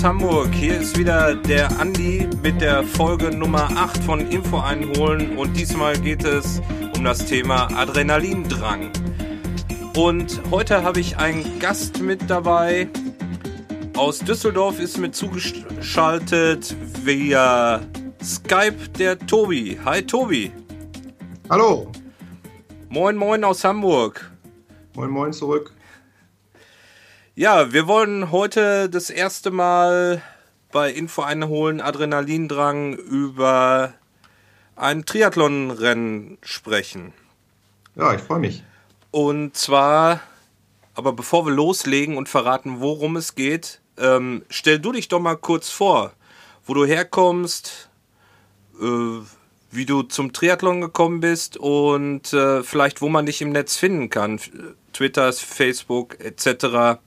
aus Hamburg. Hier ist wieder der Andi mit der Folge Nummer 8 von Info einholen und diesmal geht es um das Thema Adrenalindrang. Und heute habe ich einen Gast mit dabei. Aus Düsseldorf ist mir zugeschaltet via Skype der Tobi. Hi Tobi. Hallo. Moin moin aus Hamburg. Moin moin zurück. Ja, wir wollen heute das erste Mal bei Info einholen Adrenalindrang über ein Triathlonrennen sprechen. Ja, ich freue mich. Und zwar, aber bevor wir loslegen und verraten, worum es geht, ähm, stell du dich doch mal kurz vor, wo du herkommst, äh, wie du zum Triathlon gekommen bist und äh, vielleicht, wo man dich im Netz finden kann. Twitter, Facebook etc.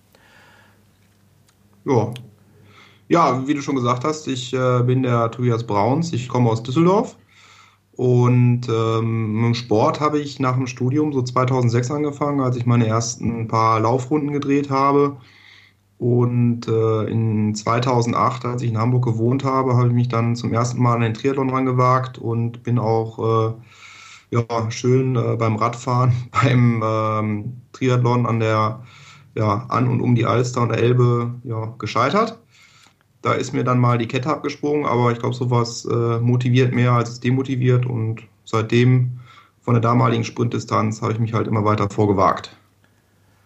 Ja. Ja, wie du schon gesagt hast, ich äh, bin der Tobias Brauns, ich komme aus Düsseldorf und ähm, dem Sport habe ich nach dem Studium so 2006 angefangen, als ich meine ersten paar Laufrunden gedreht habe. Und äh, in 2008, als ich in Hamburg gewohnt habe, habe ich mich dann zum ersten Mal an den Triathlon rangewagt und bin auch äh, ja, schön äh, beim Radfahren, beim ähm, Triathlon an der, ja, an und um die Alster und der Elbe ja, gescheitert. Da ist mir dann mal die Kette abgesprungen, aber ich glaube, sowas äh, motiviert mehr als es demotiviert und seitdem von der damaligen Sprintdistanz habe ich mich halt immer weiter vorgewagt.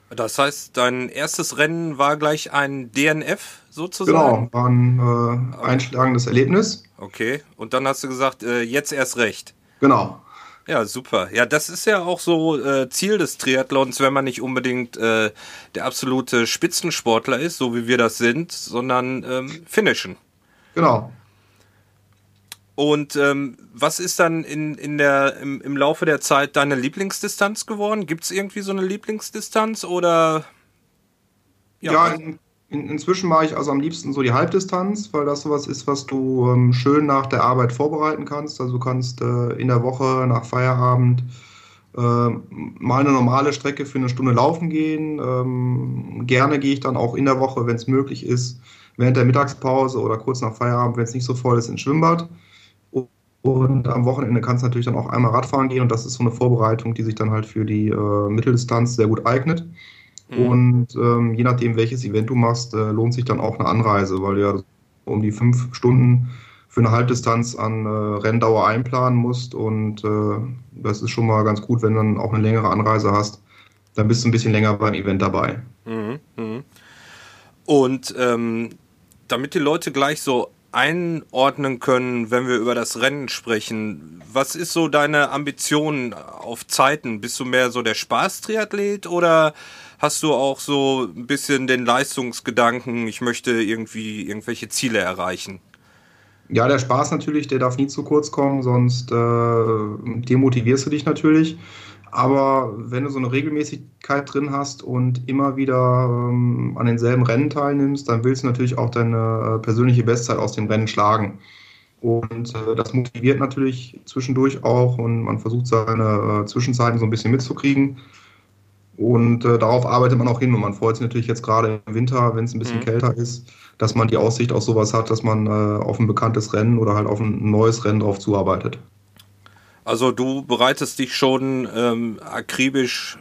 Das heißt, dein erstes Rennen war gleich ein DNF sozusagen? Genau, war ein äh, einschlagendes Erlebnis. Okay, und dann hast du gesagt, äh, jetzt erst recht. Genau. Ja, super. Ja, das ist ja auch so äh, Ziel des Triathlons, wenn man nicht unbedingt äh, der absolute Spitzensportler ist, so wie wir das sind, sondern ähm, finishen. Genau. Und ähm, was ist dann in, in der, im, im Laufe der Zeit deine Lieblingsdistanz geworden? Gibt es irgendwie so eine Lieblingsdistanz oder? Ja, ja in, in, inzwischen mache ich also am liebsten so die Halbdistanz, weil das sowas ist, was du ähm, schön nach der Arbeit vorbereiten kannst. Also du kannst äh, in der Woche nach Feierabend äh, mal eine normale Strecke für eine Stunde laufen gehen. Ähm, gerne gehe ich dann auch in der Woche, wenn es möglich ist, während der Mittagspause oder kurz nach Feierabend, wenn es nicht so voll ist, ins Schwimmbad. Und am Wochenende kannst du natürlich dann auch einmal Radfahren gehen und das ist so eine Vorbereitung, die sich dann halt für die äh, Mitteldistanz sehr gut eignet. Mhm. Und ähm, je nachdem, welches Event du machst, äh, lohnt sich dann auch eine Anreise, weil du ja um die fünf Stunden für eine Halbdistanz an äh, Renndauer einplanen musst. Und äh, das ist schon mal ganz gut, wenn du dann auch eine längere Anreise hast. Dann bist du ein bisschen länger beim Event dabei. Mhm. Mhm. Und ähm, damit die Leute gleich so einordnen können, wenn wir über das Rennen sprechen. Was ist so deine Ambition auf Zeiten? Bist du mehr so der Spaß-Triathlet oder hast du auch so ein bisschen den Leistungsgedanken, ich möchte irgendwie irgendwelche Ziele erreichen? Ja, der Spaß natürlich, der darf nie zu kurz kommen, sonst äh, demotivierst du dich natürlich. Aber wenn du so eine Regelmäßigkeit drin hast und immer wieder ähm, an denselben Rennen teilnimmst, dann willst du natürlich auch deine äh, persönliche Bestzeit aus dem Rennen schlagen. Und äh, das motiviert natürlich zwischendurch auch und man versucht seine äh, Zwischenzeiten so ein bisschen mitzukriegen. Und äh, darauf arbeitet man auch hin und man freut sich natürlich jetzt gerade im Winter, wenn es ein bisschen mhm. kälter ist, dass man die Aussicht auf sowas hat, dass man äh, auf ein bekanntes Rennen oder halt auf ein neues Rennen drauf zuarbeitet. Also du bereitest dich schon ähm, akribisch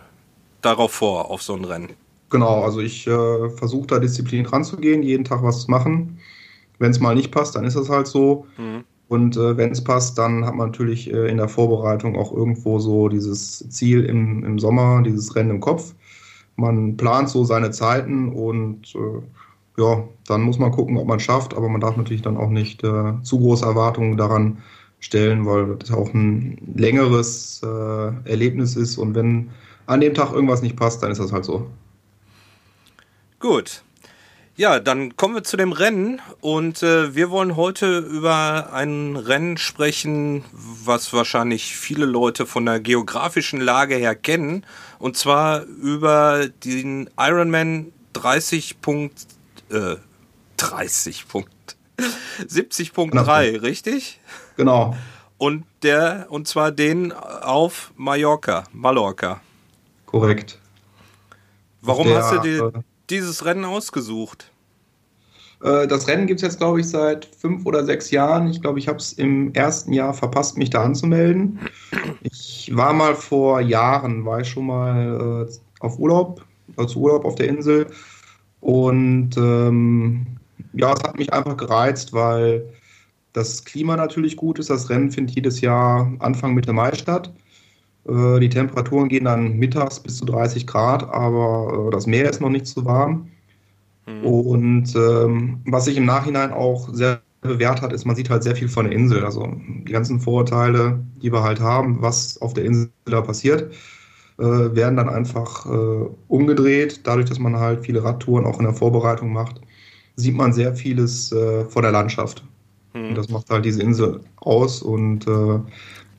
darauf vor, auf so ein Rennen. Genau, also ich äh, versuche da diszipliniert ranzugehen, jeden Tag was zu machen. Wenn es mal nicht passt, dann ist es halt so. Mhm. Und äh, wenn es passt, dann hat man natürlich äh, in der Vorbereitung auch irgendwo so dieses Ziel im, im Sommer, dieses Rennen im Kopf. Man plant so seine Zeiten und äh, ja, dann muss man gucken, ob man es schafft, aber man darf natürlich dann auch nicht äh, zu große Erwartungen daran stellen, weil das auch ein längeres äh, Erlebnis ist und wenn an dem Tag irgendwas nicht passt, dann ist das halt so. Gut, ja, dann kommen wir zu dem Rennen und äh, wir wollen heute über ein Rennen sprechen, was wahrscheinlich viele Leute von der geografischen Lage her kennen und zwar über den Ironman 30. Punkt, äh, 30 Punkt 70.3, richtig? Genau. Und der, und zwar den auf Mallorca, Mallorca. Korrekt. Warum der, hast du äh, dieses Rennen ausgesucht? Äh, das Rennen gibt es jetzt, glaube ich, seit fünf oder sechs Jahren. Ich glaube, ich habe es im ersten Jahr verpasst, mich da anzumelden. Ich war mal vor Jahren, war ich schon mal äh, auf Urlaub, also Urlaub auf der Insel. Und ähm, ja, es hat mich einfach gereizt, weil das Klima natürlich gut ist. Das Rennen findet jedes Jahr Anfang Mitte Mai statt. Äh, die Temperaturen gehen dann mittags bis zu 30 Grad, aber äh, das Meer ist noch nicht zu warm. Mhm. Und ähm, was sich im Nachhinein auch sehr bewährt hat, ist, man sieht halt sehr viel von der Insel. Also die ganzen Vorurteile, die wir halt haben, was auf der Insel da passiert, äh, werden dann einfach äh, umgedreht. Dadurch, dass man halt viele Radtouren auch in der Vorbereitung macht, sieht man sehr vieles äh, von der Landschaft. Mhm. Und das macht halt diese Insel aus und äh,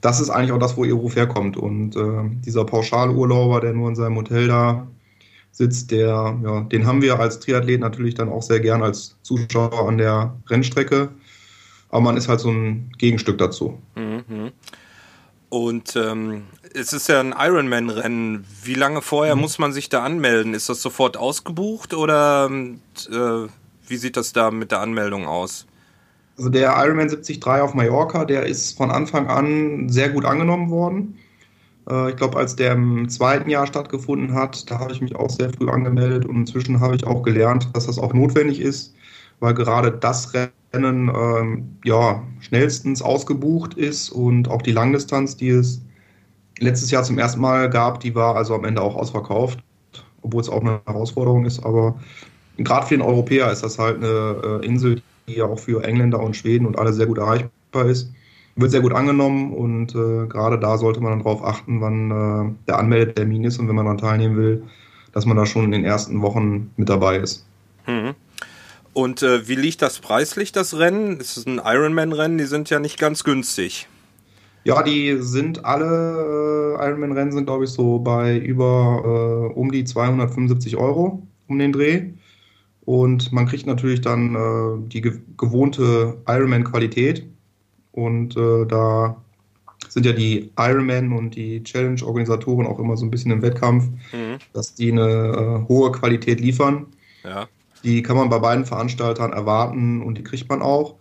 das ist eigentlich auch das, wo ihr Ruf herkommt. Und äh, dieser Pauschalurlauber, der nur in seinem Hotel da sitzt, der, ja, den haben wir als Triathlet natürlich dann auch sehr gern als Zuschauer an der Rennstrecke. Aber man ist halt so ein Gegenstück dazu. Mhm. Und ähm, es ist ja ein Ironman-Rennen. Wie lange vorher mhm. muss man sich da anmelden? Ist das sofort ausgebucht oder äh, wie sieht das da mit der Anmeldung aus? Also der Ironman 73 auf Mallorca, der ist von Anfang an sehr gut angenommen worden. Äh, ich glaube, als der im zweiten Jahr stattgefunden hat, da habe ich mich auch sehr früh angemeldet und inzwischen habe ich auch gelernt, dass das auch notwendig ist, weil gerade das Rennen ähm, ja, schnellstens ausgebucht ist und auch die Langdistanz, die es letztes Jahr zum ersten Mal gab, die war also am Ende auch ausverkauft, obwohl es auch eine Herausforderung ist. Aber gerade für den Europäer ist das halt eine äh, Insel, die ja auch für Engländer und Schweden und alle sehr gut erreichbar ist. Wird sehr gut angenommen und äh, gerade da sollte man dann darauf achten, wann äh, der Anmeldetermin ist und wenn man dann teilnehmen will, dass man da schon in den ersten Wochen mit dabei ist. Mhm. Und äh, wie liegt das preislich, das Rennen? Es ist ein Ironman-Rennen, die sind ja nicht ganz günstig. Ja, die sind alle äh, Ironman-Rennen sind, glaube ich, so bei über äh, um die 275 Euro um den Dreh. Und man kriegt natürlich dann äh, die ge gewohnte Ironman-Qualität. Und äh, da sind ja die Ironman und die Challenge-Organisatoren auch immer so ein bisschen im Wettkampf, mhm. dass die eine äh, hohe Qualität liefern. Ja. Die kann man bei beiden Veranstaltern erwarten und die kriegt man auch.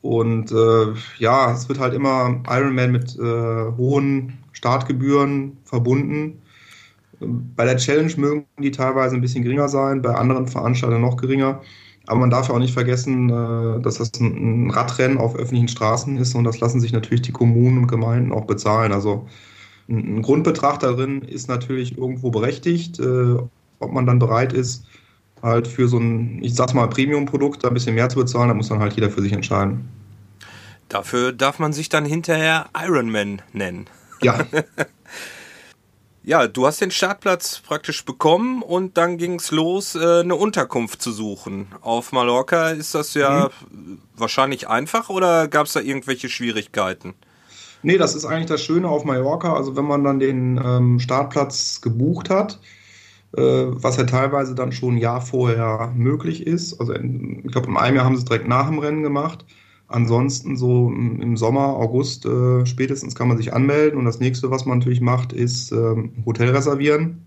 Und äh, ja, es wird halt immer Ironman mit äh, hohen Startgebühren verbunden. Bei der Challenge mögen die teilweise ein bisschen geringer sein, bei anderen Veranstaltern noch geringer. Aber man darf ja auch nicht vergessen, äh, dass das ein Radrennen auf öffentlichen Straßen ist und das lassen sich natürlich die Kommunen und Gemeinden auch bezahlen. Also ein Grundbetrag darin ist natürlich irgendwo berechtigt. Äh, ob man dann bereit ist, halt für so ein, ich sag's mal, Premium-Produkt ein bisschen mehr zu bezahlen, da muss dann halt jeder für sich entscheiden. Dafür darf man sich dann hinterher Ironman nennen. Ja. Ja, du hast den Startplatz praktisch bekommen und dann ging es los, äh, eine Unterkunft zu suchen. Auf Mallorca ist das ja mhm. wahrscheinlich einfach oder gab es da irgendwelche Schwierigkeiten? Nee, das ist eigentlich das Schöne auf Mallorca. Also wenn man dann den ähm, Startplatz gebucht hat, äh, was ja teilweise dann schon ein Jahr vorher möglich ist. Also in, ich glaube, in einem Jahr haben sie es direkt nach dem Rennen gemacht. Ansonsten so im Sommer, August äh, spätestens kann man sich anmelden und das nächste, was man natürlich macht, ist ähm, Hotel reservieren.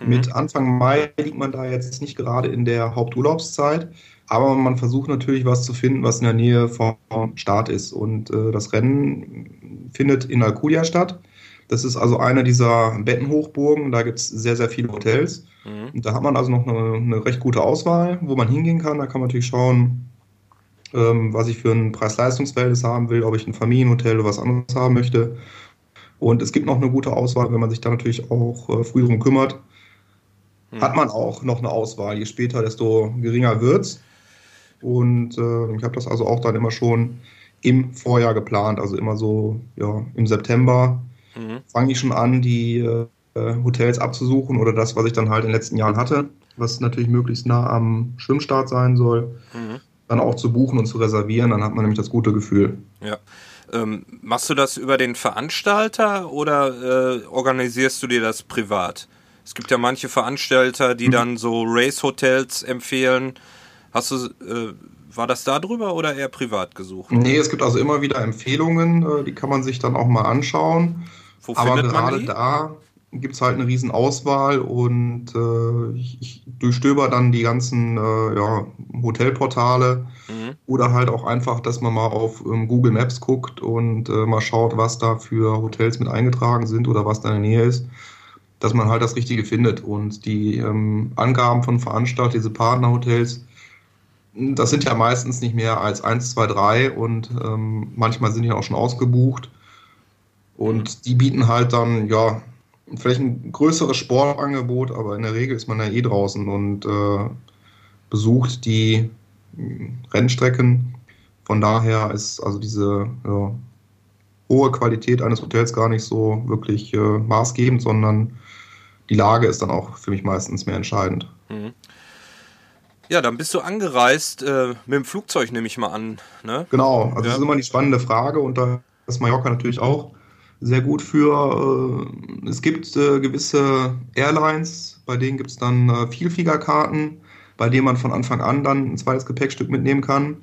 Mhm. Mit Anfang Mai liegt man da jetzt nicht gerade in der Haupturlaubszeit, aber man versucht natürlich was zu finden, was in der Nähe vom Start ist. Und äh, das Rennen findet in Alcudia statt. Das ist also eine dieser Bettenhochburgen. Da gibt es sehr, sehr viele Hotels. Mhm. Und da hat man also noch eine, eine recht gute Auswahl, wo man hingehen kann. Da kann man natürlich schauen, ähm, was ich für ein Preis-Leistungs-Verhältnis haben will, ob ich ein Familienhotel oder was anderes haben möchte. Und es gibt noch eine gute Auswahl, wenn man sich da natürlich auch äh, früh drum kümmert. Hm. Hat man auch noch eine Auswahl. Je später, desto geringer wird es. Und äh, ich habe das also auch dann immer schon im Vorjahr geplant, also immer so ja, im September mhm. fange ich schon an, die äh, Hotels abzusuchen oder das, was ich dann halt in den letzten Jahren hatte, was natürlich möglichst nah am Schwimmstart sein soll. Mhm dann auch zu buchen und zu reservieren, dann hat man nämlich das gute Gefühl. Ja. Ähm, machst du das über den Veranstalter oder äh, organisierst du dir das privat? Es gibt ja manche Veranstalter, die mhm. dann so Race-Hotels empfehlen. Hast du, äh, war das da drüber oder eher privat gesucht? Nee, es gibt also immer wieder Empfehlungen, äh, die kann man sich dann auch mal anschauen. Wo Aber gerade da gibt es halt eine riesen Auswahl und äh, ich, ich, durchstöber dann die ganzen äh, ja, Hotelportale mhm. oder halt auch einfach, dass man mal auf ähm, Google Maps guckt und äh, mal schaut, was da für Hotels mit eingetragen sind oder was da in der Nähe ist, dass man halt das Richtige findet. Und die ähm, Angaben von Veranstaltern, diese Partnerhotels, das sind ja meistens nicht mehr als 1, 2, 3 und ähm, manchmal sind die auch schon ausgebucht. Und die bieten halt dann, ja, vielleicht ein größeres Sportangebot, aber in der Regel ist man ja eh draußen und äh, besucht die hm, Rennstrecken. Von daher ist also diese ja, hohe Qualität eines Hotels gar nicht so wirklich äh, maßgebend, sondern die Lage ist dann auch für mich meistens mehr entscheidend. Mhm. Ja, dann bist du angereist äh, mit dem Flugzeug, nehme ich mal an. Ne? Genau, also ja. das ist immer die spannende Frage und da ist Mallorca natürlich auch sehr gut für. Äh, es gibt äh, gewisse Airlines, bei denen gibt es dann äh, Vielfliegerkarten, bei denen man von Anfang an dann ein zweites Gepäckstück mitnehmen kann.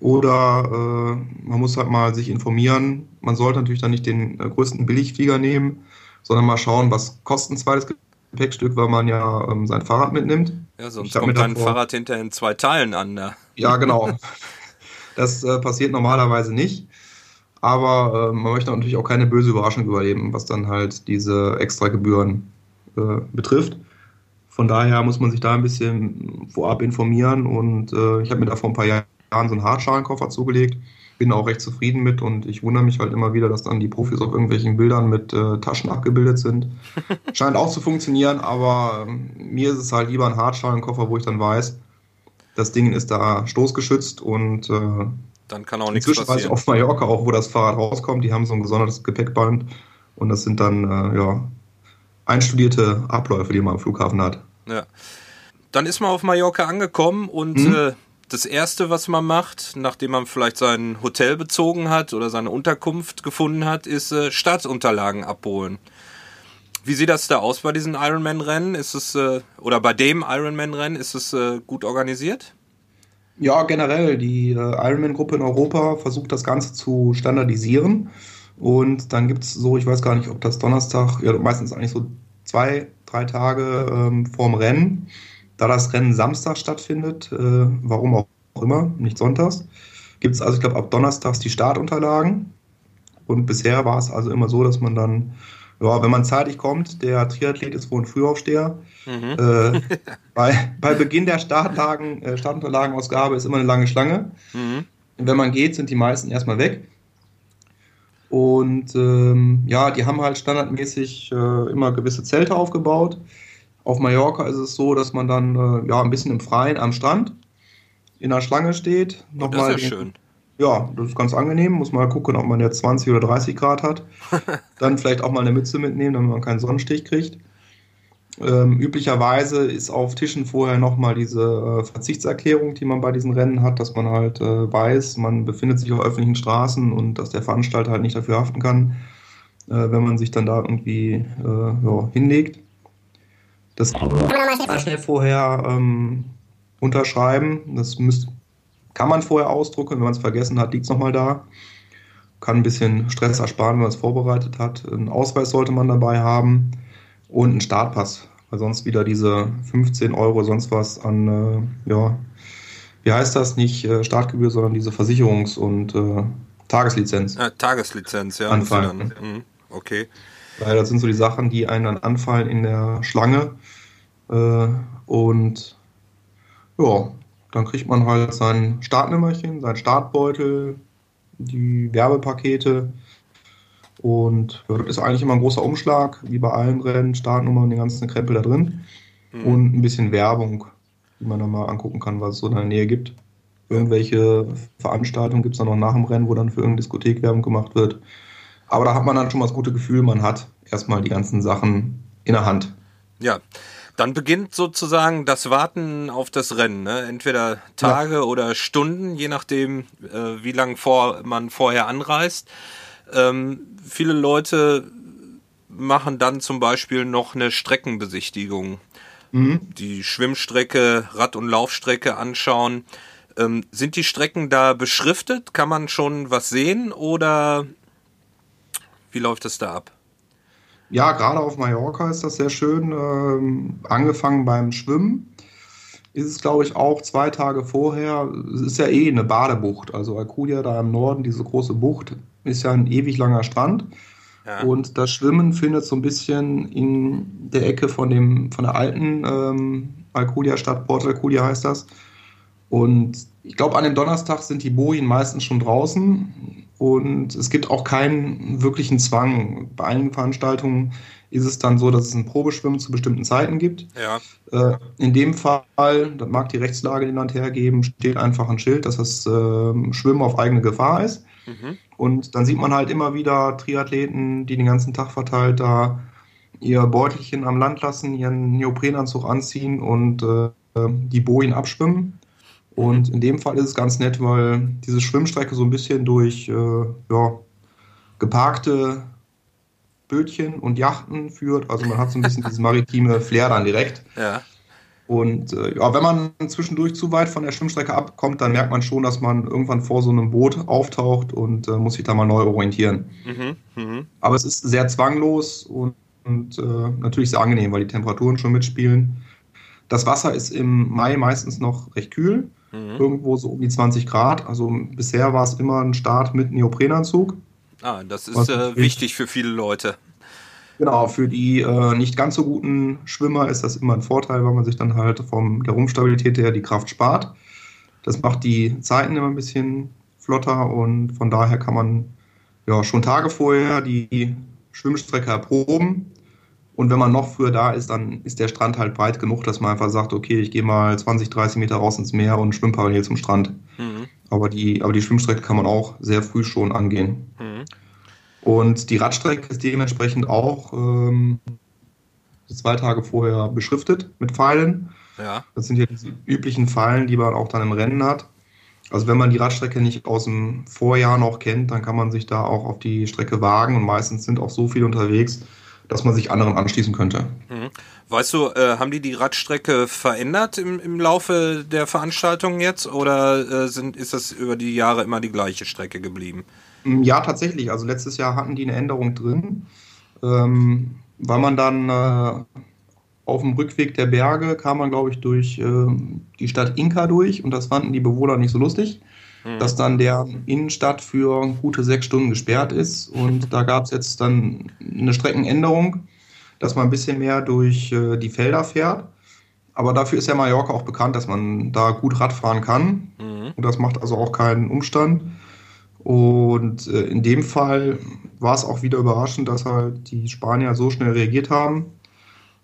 Oder man muss halt mal sich informieren. Man sollte natürlich dann nicht den größten Billigflieger nehmen, sondern mal schauen, was kostet ein zweites Gepäckstück, weil man ja ähm, sein Fahrrad mitnimmt. Ja, sonst kommt dein Fahrrad hinterher in zwei Teilen an. Ne? Ja, genau. Das passiert normalerweise nicht. Aber äh, man möchte natürlich auch keine böse Überraschung überleben, was dann halt diese Extragebühren äh, betrifft. Von daher muss man sich da ein bisschen vorab informieren und äh, ich habe mir da vor ein paar Jahren so einen Hartschalenkoffer zugelegt. Bin auch recht zufrieden mit und ich wundere mich halt immer wieder, dass dann die Profis auf irgendwelchen Bildern mit äh, Taschen abgebildet sind. Scheint auch zu funktionieren, aber ähm, mir ist es halt lieber ein Hartschalenkoffer, wo ich dann weiß, das Ding ist da stoßgeschützt und äh, dann kann auch nichts passieren. Inzwischen weiß ich auf Mallorca auch, wo das Fahrrad rauskommt. Die haben so ein gesondertes Gepäckband und das sind dann äh, ja, einstudierte Abläufe, die man am Flughafen hat. Ja. Dann ist man auf Mallorca angekommen und mhm. äh, das Erste, was man macht, nachdem man vielleicht sein Hotel bezogen hat oder seine Unterkunft gefunden hat, ist äh, Staatsunterlagen abholen. Wie sieht das da aus bei diesen Ironman-Rennen? Ist es, äh, oder bei dem Ironman-Rennen, ist es äh, gut organisiert? Ja, generell. Die äh, Ironman-Gruppe in Europa versucht das Ganze zu standardisieren. Und dann gibt es so, ich weiß gar nicht, ob das Donnerstag, ja, meistens eigentlich so zwei, drei Tage ähm, vorm Rennen. Da das Rennen Samstag stattfindet, äh, warum auch immer, nicht sonntags, gibt es also, ich glaube, ab Donnerstags die Startunterlagen. Und bisher war es also immer so, dass man dann ja, wenn man zeitig kommt, der Triathlet ist wohl ein Frühaufsteher. Mhm. Äh, bei, bei Beginn der Startlagen, äh, Startunterlagenausgabe ist immer eine lange Schlange. Mhm. Wenn man geht, sind die meisten erstmal weg. Und ähm, ja, die haben halt standardmäßig äh, immer gewisse Zelte aufgebaut. Auf Mallorca ist es so, dass man dann äh, ja ein bisschen im Freien am Strand in der Schlange steht. Nochmal das ist ja schön. Ja, das ist ganz angenehm. Muss mal gucken, ob man jetzt 20 oder 30 Grad hat. Dann vielleicht auch mal eine Mütze mitnehmen, damit man keinen Sonnenstich kriegt. Ähm, üblicherweise ist auf Tischen vorher nochmal diese äh, Verzichtserklärung, die man bei diesen Rennen hat, dass man halt äh, weiß, man befindet sich auf öffentlichen Straßen und dass der Veranstalter halt nicht dafür haften kann, äh, wenn man sich dann da irgendwie äh, ja, hinlegt. Das kann man schnell vorher ähm, unterschreiben. Das müsst, kann man vorher ausdrucken, wenn man es vergessen hat, liegt es nochmal da. Kann ein bisschen Stress ersparen, wenn man es vorbereitet hat. Einen Ausweis sollte man dabei haben und einen Startpass, weil sonst wieder diese 15 Euro sonst was an, äh, ja, wie heißt das, nicht äh, Startgebühr, sondern diese Versicherungs- und äh, Tageslizenz. Ja, Tageslizenz, ja. Anfallen. Mhm, okay. Weil das sind so die Sachen, die einen dann anfallen in der Schlange. Äh, und ja, dann kriegt man halt sein Startnummerchen, sein Startbeutel, die Werbepakete. Und das ist eigentlich immer ein großer Umschlag, wie bei allen Rennen, Startnummer und den ganzen Krempel da drin. Mhm. Und ein bisschen Werbung, die man dann mal angucken kann, was es so in der Nähe gibt. Irgendwelche Veranstaltungen gibt es dann noch nach dem Rennen, wo dann für irgendeine Diskothek Werbung gemacht wird. Aber da hat man dann schon mal das gute Gefühl, man hat erstmal die ganzen Sachen in der Hand. Ja, dann beginnt sozusagen das Warten auf das Rennen. Ne? Entweder Tage ja. oder Stunden, je nachdem, äh, wie lange vor, man vorher anreist. Ähm, viele Leute machen dann zum Beispiel noch eine Streckenbesichtigung. Mhm. Die Schwimmstrecke, Rad- und Laufstrecke anschauen. Ähm, sind die Strecken da beschriftet? Kann man schon was sehen oder wie läuft es da ab? Ja, gerade auf Mallorca ist das sehr schön. Ähm, angefangen beim Schwimmen ist es, glaube ich, auch zwei Tage vorher. Es ist ja eh eine Badebucht. Also Alcudia da im Norden, diese große Bucht, ist ja ein ewig langer Strand. Ja. Und das Schwimmen findet so ein bisschen in der Ecke von, dem, von der alten ähm, Alcudia-Stadt, Port Alcudia heißt das. Und ich glaube, an dem Donnerstag sind die Bojen meistens schon draußen. Und es gibt auch keinen wirklichen Zwang. Bei einigen Veranstaltungen ist es dann so, dass es ein Probeschwimmen zu bestimmten Zeiten gibt. Ja. Äh, in dem Fall, das mag die Rechtslage den Land hergeben, steht einfach ein Schild, dass das äh, Schwimmen auf eigene Gefahr ist. Mhm. Und dann sieht man halt immer wieder Triathleten, die den ganzen Tag verteilt da ihr Beutelchen am Land lassen, ihren Neoprenanzug anziehen und äh, die Bojen abschwimmen. Und in dem Fall ist es ganz nett, weil diese Schwimmstrecke so ein bisschen durch äh, ja, geparkte Bötchen und Yachten führt. Also man hat so ein bisschen dieses maritime Flair dann direkt. Ja. Und äh, ja, wenn man zwischendurch zu weit von der Schwimmstrecke abkommt, dann merkt man schon, dass man irgendwann vor so einem Boot auftaucht und äh, muss sich da mal neu orientieren. Mhm, mh. Aber es ist sehr zwanglos und, und äh, natürlich sehr angenehm, weil die Temperaturen schon mitspielen. Das Wasser ist im Mai meistens noch recht kühl, mhm. irgendwo so um die 20 Grad. Also bisher war es immer ein Start mit Neoprenanzug. Ah, das ist äh, wichtig für viele Leute. Genau, für die äh, nicht ganz so guten Schwimmer ist das immer ein Vorteil, weil man sich dann halt von der Rumpfstabilität her die Kraft spart. Das macht die Zeiten immer ein bisschen flotter und von daher kann man ja schon Tage vorher die Schwimmstrecke erproben. Und wenn man noch früher da ist, dann ist der Strand halt breit genug, dass man einfach sagt, okay, ich gehe mal 20, 30 Meter raus ins Meer und schwimme parallel zum Strand. Mhm. Aber die, aber die Schwimmstrecke kann man auch sehr früh schon angehen. Mhm. Und die Radstrecke ist dementsprechend auch ähm, zwei Tage vorher beschriftet mit Pfeilen. Ja. Das sind ja diese üblichen Pfeilen, die man auch dann im Rennen hat. Also wenn man die Radstrecke nicht aus dem Vorjahr noch kennt, dann kann man sich da auch auf die Strecke wagen und meistens sind auch so viele unterwegs, dass man sich anderen anschließen könnte. Mhm. Weißt du, äh, haben die die Radstrecke verändert im, im Laufe der Veranstaltung jetzt oder äh, sind, ist das über die Jahre immer die gleiche Strecke geblieben? Mm, ja, tatsächlich. Also letztes Jahr hatten die eine Änderung drin, ähm, weil man dann äh, auf dem Rückweg der Berge kam man, glaube ich, durch äh, die Stadt Inka durch und das fanden die Bewohner nicht so lustig, mhm. dass dann der Innenstadt für gute sechs Stunden gesperrt ist und da gab es jetzt dann eine Streckenänderung dass man ein bisschen mehr durch äh, die Felder fährt. Aber dafür ist ja Mallorca auch bekannt, dass man da gut Radfahren kann. Mhm. Und das macht also auch keinen Umstand. Und äh, in dem Fall war es auch wieder überraschend, dass halt die Spanier so schnell reagiert haben.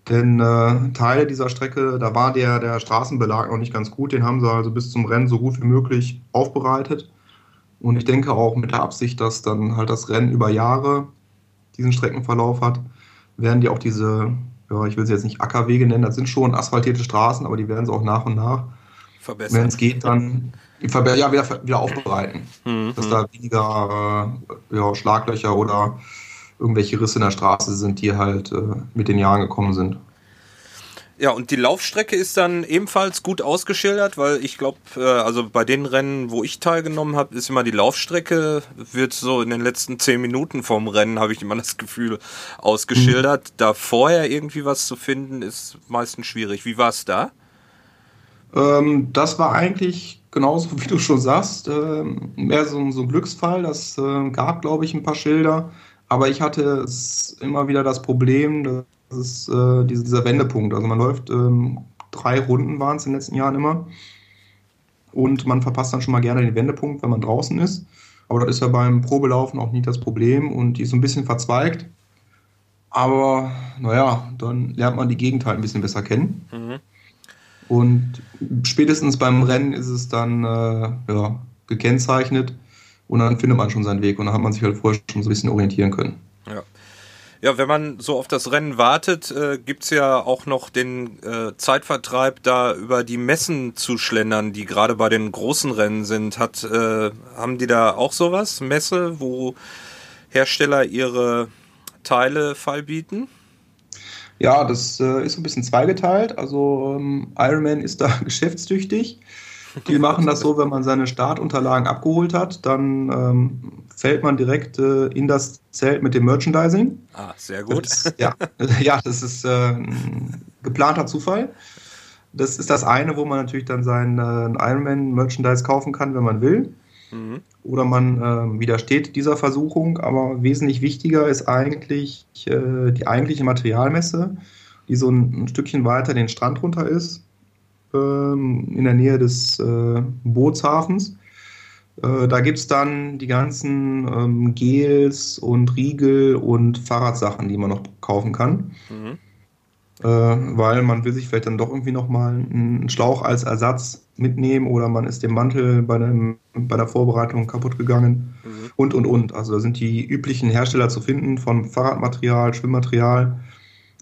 Denn äh, Teile dieser Strecke, da war der, der Straßenbelag noch nicht ganz gut. Den haben sie also bis zum Rennen so gut wie möglich aufbereitet. Und ich denke auch mit der Absicht, dass dann halt das Rennen über Jahre diesen Streckenverlauf hat werden die auch diese, ja, ich will sie jetzt nicht Ackerwege nennen, das sind schon asphaltierte Straßen, aber die werden sie auch nach und nach, wenn es geht, dann ja, wieder, wieder aufbereiten. Mhm. Dass da weniger äh, ja, Schlaglöcher oder irgendwelche Risse in der Straße sind, die halt äh, mit den Jahren gekommen sind. Ja, und die Laufstrecke ist dann ebenfalls gut ausgeschildert, weil ich glaube, äh, also bei den Rennen, wo ich teilgenommen habe, ist immer die Laufstrecke, wird so in den letzten zehn Minuten vom Rennen, habe ich immer das Gefühl, ausgeschildert. Mhm. Da vorher irgendwie was zu finden, ist meistens schwierig. Wie war es da? Ähm, das war eigentlich genauso, wie du schon sagst, äh, mehr so, so, ein Glücksfall. Das äh, gab, glaube ich, ein paar Schilder. Aber ich hatte immer wieder das Problem, das ist äh, diese, dieser Wendepunkt. Also man läuft ähm, drei Runden waren es in den letzten Jahren immer. Und man verpasst dann schon mal gerne den Wendepunkt, wenn man draußen ist. Aber das ist ja beim Probelaufen auch nicht das Problem und die ist so ein bisschen verzweigt. Aber naja, dann lernt man die Gegend halt ein bisschen besser kennen. Mhm. Und spätestens beim Rennen ist es dann äh, ja, gekennzeichnet und dann findet man schon seinen Weg und dann hat man sich halt vorher schon so ein bisschen orientieren können. Ja. Ja, wenn man so auf das Rennen wartet, äh, gibt es ja auch noch den äh, Zeitvertreib, da über die Messen zu schlendern, die gerade bei den großen Rennen sind. Hat, äh, haben die da auch sowas? Messe, wo Hersteller ihre Teile feilbieten? Ja, das äh, ist so ein bisschen zweigeteilt. Also ähm, Ironman ist da geschäftstüchtig Die machen das so, wenn man seine Startunterlagen abgeholt hat, dann ähm, fällt man direkt äh, in das Zelt mit dem Merchandising. Ah, sehr gut. Das, ja, ja, das ist äh, ein geplanter Zufall. Das ist das eine, wo man natürlich dann sein äh, Ironman-Merchandise kaufen kann, wenn man will. Mhm. Oder man äh, widersteht dieser Versuchung. Aber wesentlich wichtiger ist eigentlich äh, die eigentliche Materialmesse, die so ein, ein, Stückchen weiter den Strand runter ist, ähm, in der Nähe des äh, Bootshafens. Äh, da gibt es dann die ganzen ähm, Gels und Riegel und Fahrradsachen, die man noch kaufen kann. Mhm äh, weil man will sich vielleicht dann doch irgendwie nochmal einen Schlauch als Ersatz mitnehmen oder man ist dem Mantel bei, einem, bei der Vorbereitung kaputt gegangen mhm. und und und. Also da sind die üblichen Hersteller zu finden von Fahrradmaterial, Schwimmmaterial.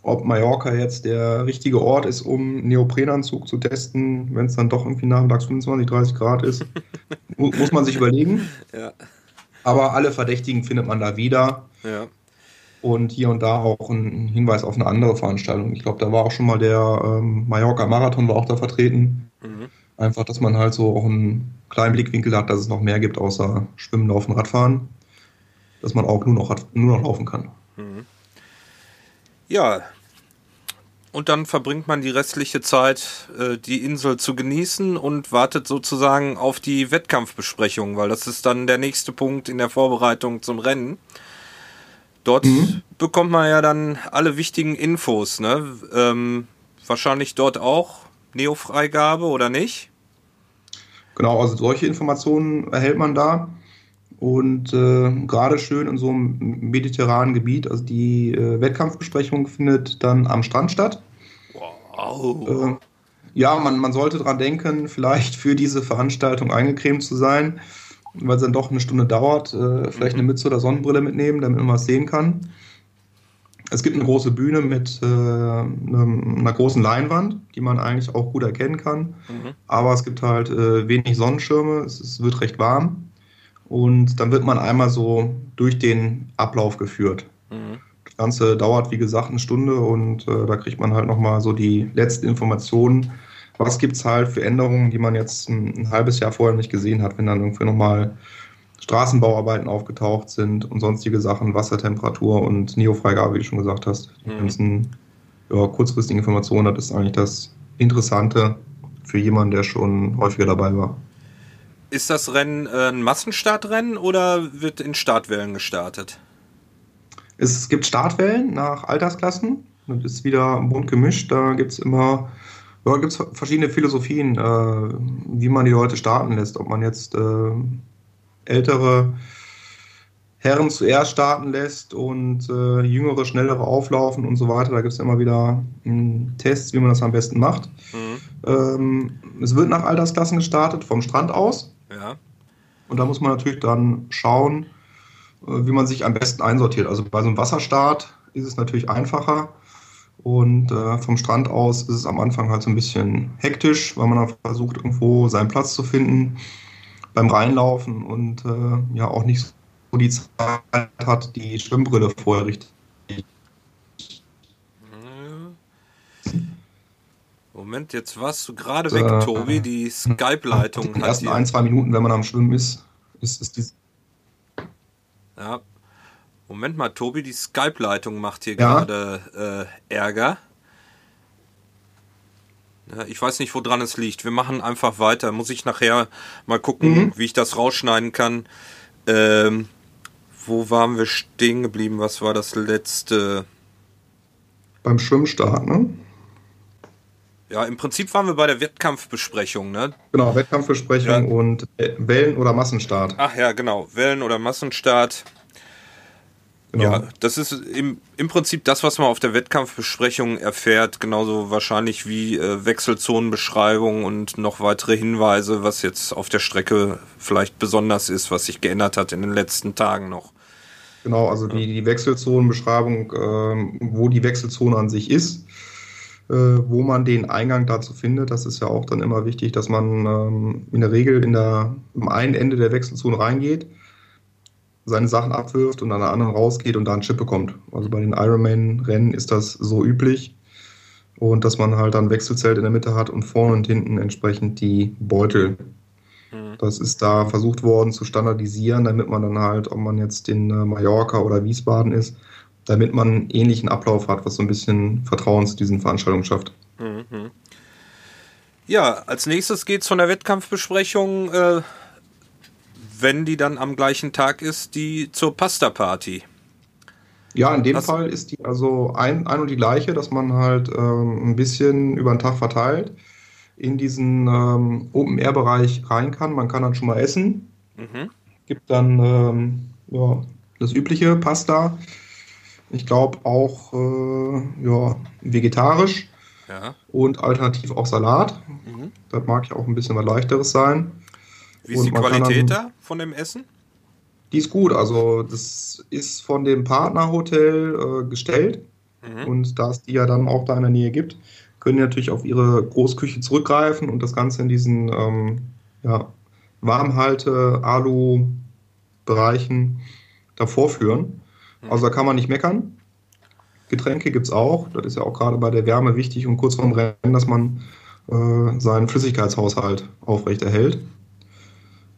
Ob Mallorca jetzt der richtige Ort ist, um Neoprenanzug zu testen, wenn es dann doch irgendwie nachmittags 25, 30 Grad ist, muss man sich überlegen. Ja. Aber alle Verdächtigen findet man da wieder. Ja und hier und da auch ein Hinweis auf eine andere Veranstaltung. Ich glaube, da war auch schon mal der ähm, Mallorca Marathon war auch da vertreten. Mhm. Einfach, dass man halt so auch einen kleinen Blickwinkel hat, dass es noch mehr gibt außer Schwimmen, Laufen, Radfahren, dass man auch nur noch, nur noch laufen kann. Mhm. Ja, und dann verbringt man die restliche Zeit, äh, die Insel zu genießen und wartet sozusagen auf die Wettkampfbesprechung, weil das ist dann der nächste Punkt in der Vorbereitung zum Rennen. Dort mhm. bekommt man ja dann alle wichtigen Infos, ne? Ähm, wahrscheinlich dort auch Neo-Freigabe oder nicht? Genau, also solche Informationen erhält man da. Und äh, gerade schön in so einem mediterranen Gebiet, also die äh, Wettkampfbesprechung findet dann am Strand statt. Wow. Äh, ja, man, man sollte dran denken, vielleicht für diese Veranstaltung eingecremt zu sein weil es dann doch eine Stunde dauert, äh, vielleicht eine mhm. Mütze oder Sonnenbrille mitnehmen, damit man was sehen kann. Es gibt eine große Bühne mit äh, einer großen Leinwand, die man eigentlich auch gut erkennen kann. Mhm. Aber es gibt halt äh, wenig Sonnenschirme, es, es, wird recht warm. Und dann wird man einmal so durch den Ablauf geführt. Mhm. Das Ganze dauert, wie gesagt, eine Stunde und äh, da kriegt man halt nochmal so die letzten Informationen was gibt es halt für Änderungen, die man jetzt ein, ein, halbes Jahr vorher nicht gesehen hat, wenn dann irgendwie nochmal Straßenbauarbeiten aufgetaucht sind und sonstige Sachen, Wassertemperatur und Neofreigabe, wie du schon gesagt hast. Die mhm. ganzen ja, kurzfristigen Informationen, das ist eigentlich das Interessante für jemanden, der schon häufiger dabei war. Ist das Rennen äh, ein Massenstartrennen oder wird in Startwellen gestartet? Es gibt Startwellen nach Altersklassen. Das ist wieder bunt gemischt. Da gibt es immer ja, gibt es verschiedene Philosophien, äh, wie man die Leute starten lässt. Ob man jetzt äh, ältere Herren zuerst starten lässt und äh, jüngere, schnellere auflaufen und so weiter. Da gibt es immer wieder m, Tests, wie man das am besten macht. Mhm. Ähm, es wird nach Altersklassen gestartet, vom Strand aus. Ja. Und da muss man natürlich dann schauen, äh, wie man sich am besten einsortiert. Also bei so einem Wasserstart ist es natürlich einfacher und äh, vom Strand aus ist es am Anfang halt so ein bisschen hektisch, weil man versucht, irgendwo seinen Platz zu finden beim Reinlaufen und äh, ja auch nicht so die Zeit hat, die Schwimmbrille vorher richtig. Moment, jetzt warst du gerade weg, äh, Tobi. Die Skype-Leitung hat. Die ersten ein, zwei Minuten, wenn man am Schwimmen ist, ist, ist die. Ja, Moment mal, Tobi, die Skype-Leitung macht hier ja? gerade äh, Ärger. Ja, ich weiß nicht, woran es liegt. Wir machen einfach weiter. Muss ich nachher mal gucken, mhm. wie ich das rausschneiden kann. Ähm, wo waren wir stehen geblieben? Was war das letzte? Beim Schwimmstart, ne? Ja, im Prinzip waren wir bei der Wettkampfbesprechung, ne? Genau, Wettkampfbesprechung ja. und Wellen- oder Massenstart. Ach ja, genau. Wellen- oder Massenstart. Genau. Ja, das ist im, im Prinzip das, was man auf der Wettkampfbesprechung erfährt, genauso wahrscheinlich wie äh, Wechselzonenbeschreibung und noch weitere Hinweise, was jetzt auf der Strecke vielleicht besonders ist, was sich geändert hat in den letzten Tagen noch. Genau, also die, die Wechselzonenbeschreibung, äh, wo die Wechselzone an sich ist, wo man den Eingang dazu findet, das ist ja auch dann immer wichtig, dass man ähm, in der Regel in der, am einen Ende der Wechselzone reingeht seine Sachen abwirft und an der anderen rausgeht und da einen Chip bekommt. Also bei den Ironman-Rennen ist das so üblich. Und dass man halt dann Wechselzelt in der Mitte hat und vorne und hinten entsprechend die Beutel. Mhm. Das ist da versucht worden zu standardisieren, damit man dann halt, ob man jetzt in äh, Mallorca oder Wiesbaden ist, damit man einen ähnlichen Ablauf hat, was so ein bisschen Vertrauen zu diesen Veranstaltungen schafft. Mhm. Ja, als nächstes geht es von der Wettkampfbesprechung, äh, wenn die dann am gleichen Tag ist, die zur Pasta-Party. Ja, in dem Was? Fall ist die also ein, ein und die gleiche, dass man halt ähm, ein bisschen über den Tag verteilt in diesen ähm, Open-Air-Bereich rein kann. Man kann dann schon mal essen. Mhm. Gibt dann ähm, ja, das übliche Pasta. Ich glaube auch äh, ja, vegetarisch. Ja. Und alternativ auch Salat. Mhm. Das mag ja auch ein bisschen was leichteres sein. Wie ist und die Qualität da von dem Essen? Die ist gut. Also das ist von dem Partnerhotel äh, gestellt. Mhm. Und da es die ja dann auch da in der Nähe gibt, können die natürlich auf ihre Großküche zurückgreifen und das Ganze in diesen ähm, ja, Warmhalte-Alu-Bereichen davor führen. Mhm. Also da kann man nicht meckern. Getränke gibt es auch. Das ist ja auch gerade bei der Wärme wichtig und kurz vorm Rennen, dass man äh, seinen Flüssigkeitshaushalt aufrechterhält.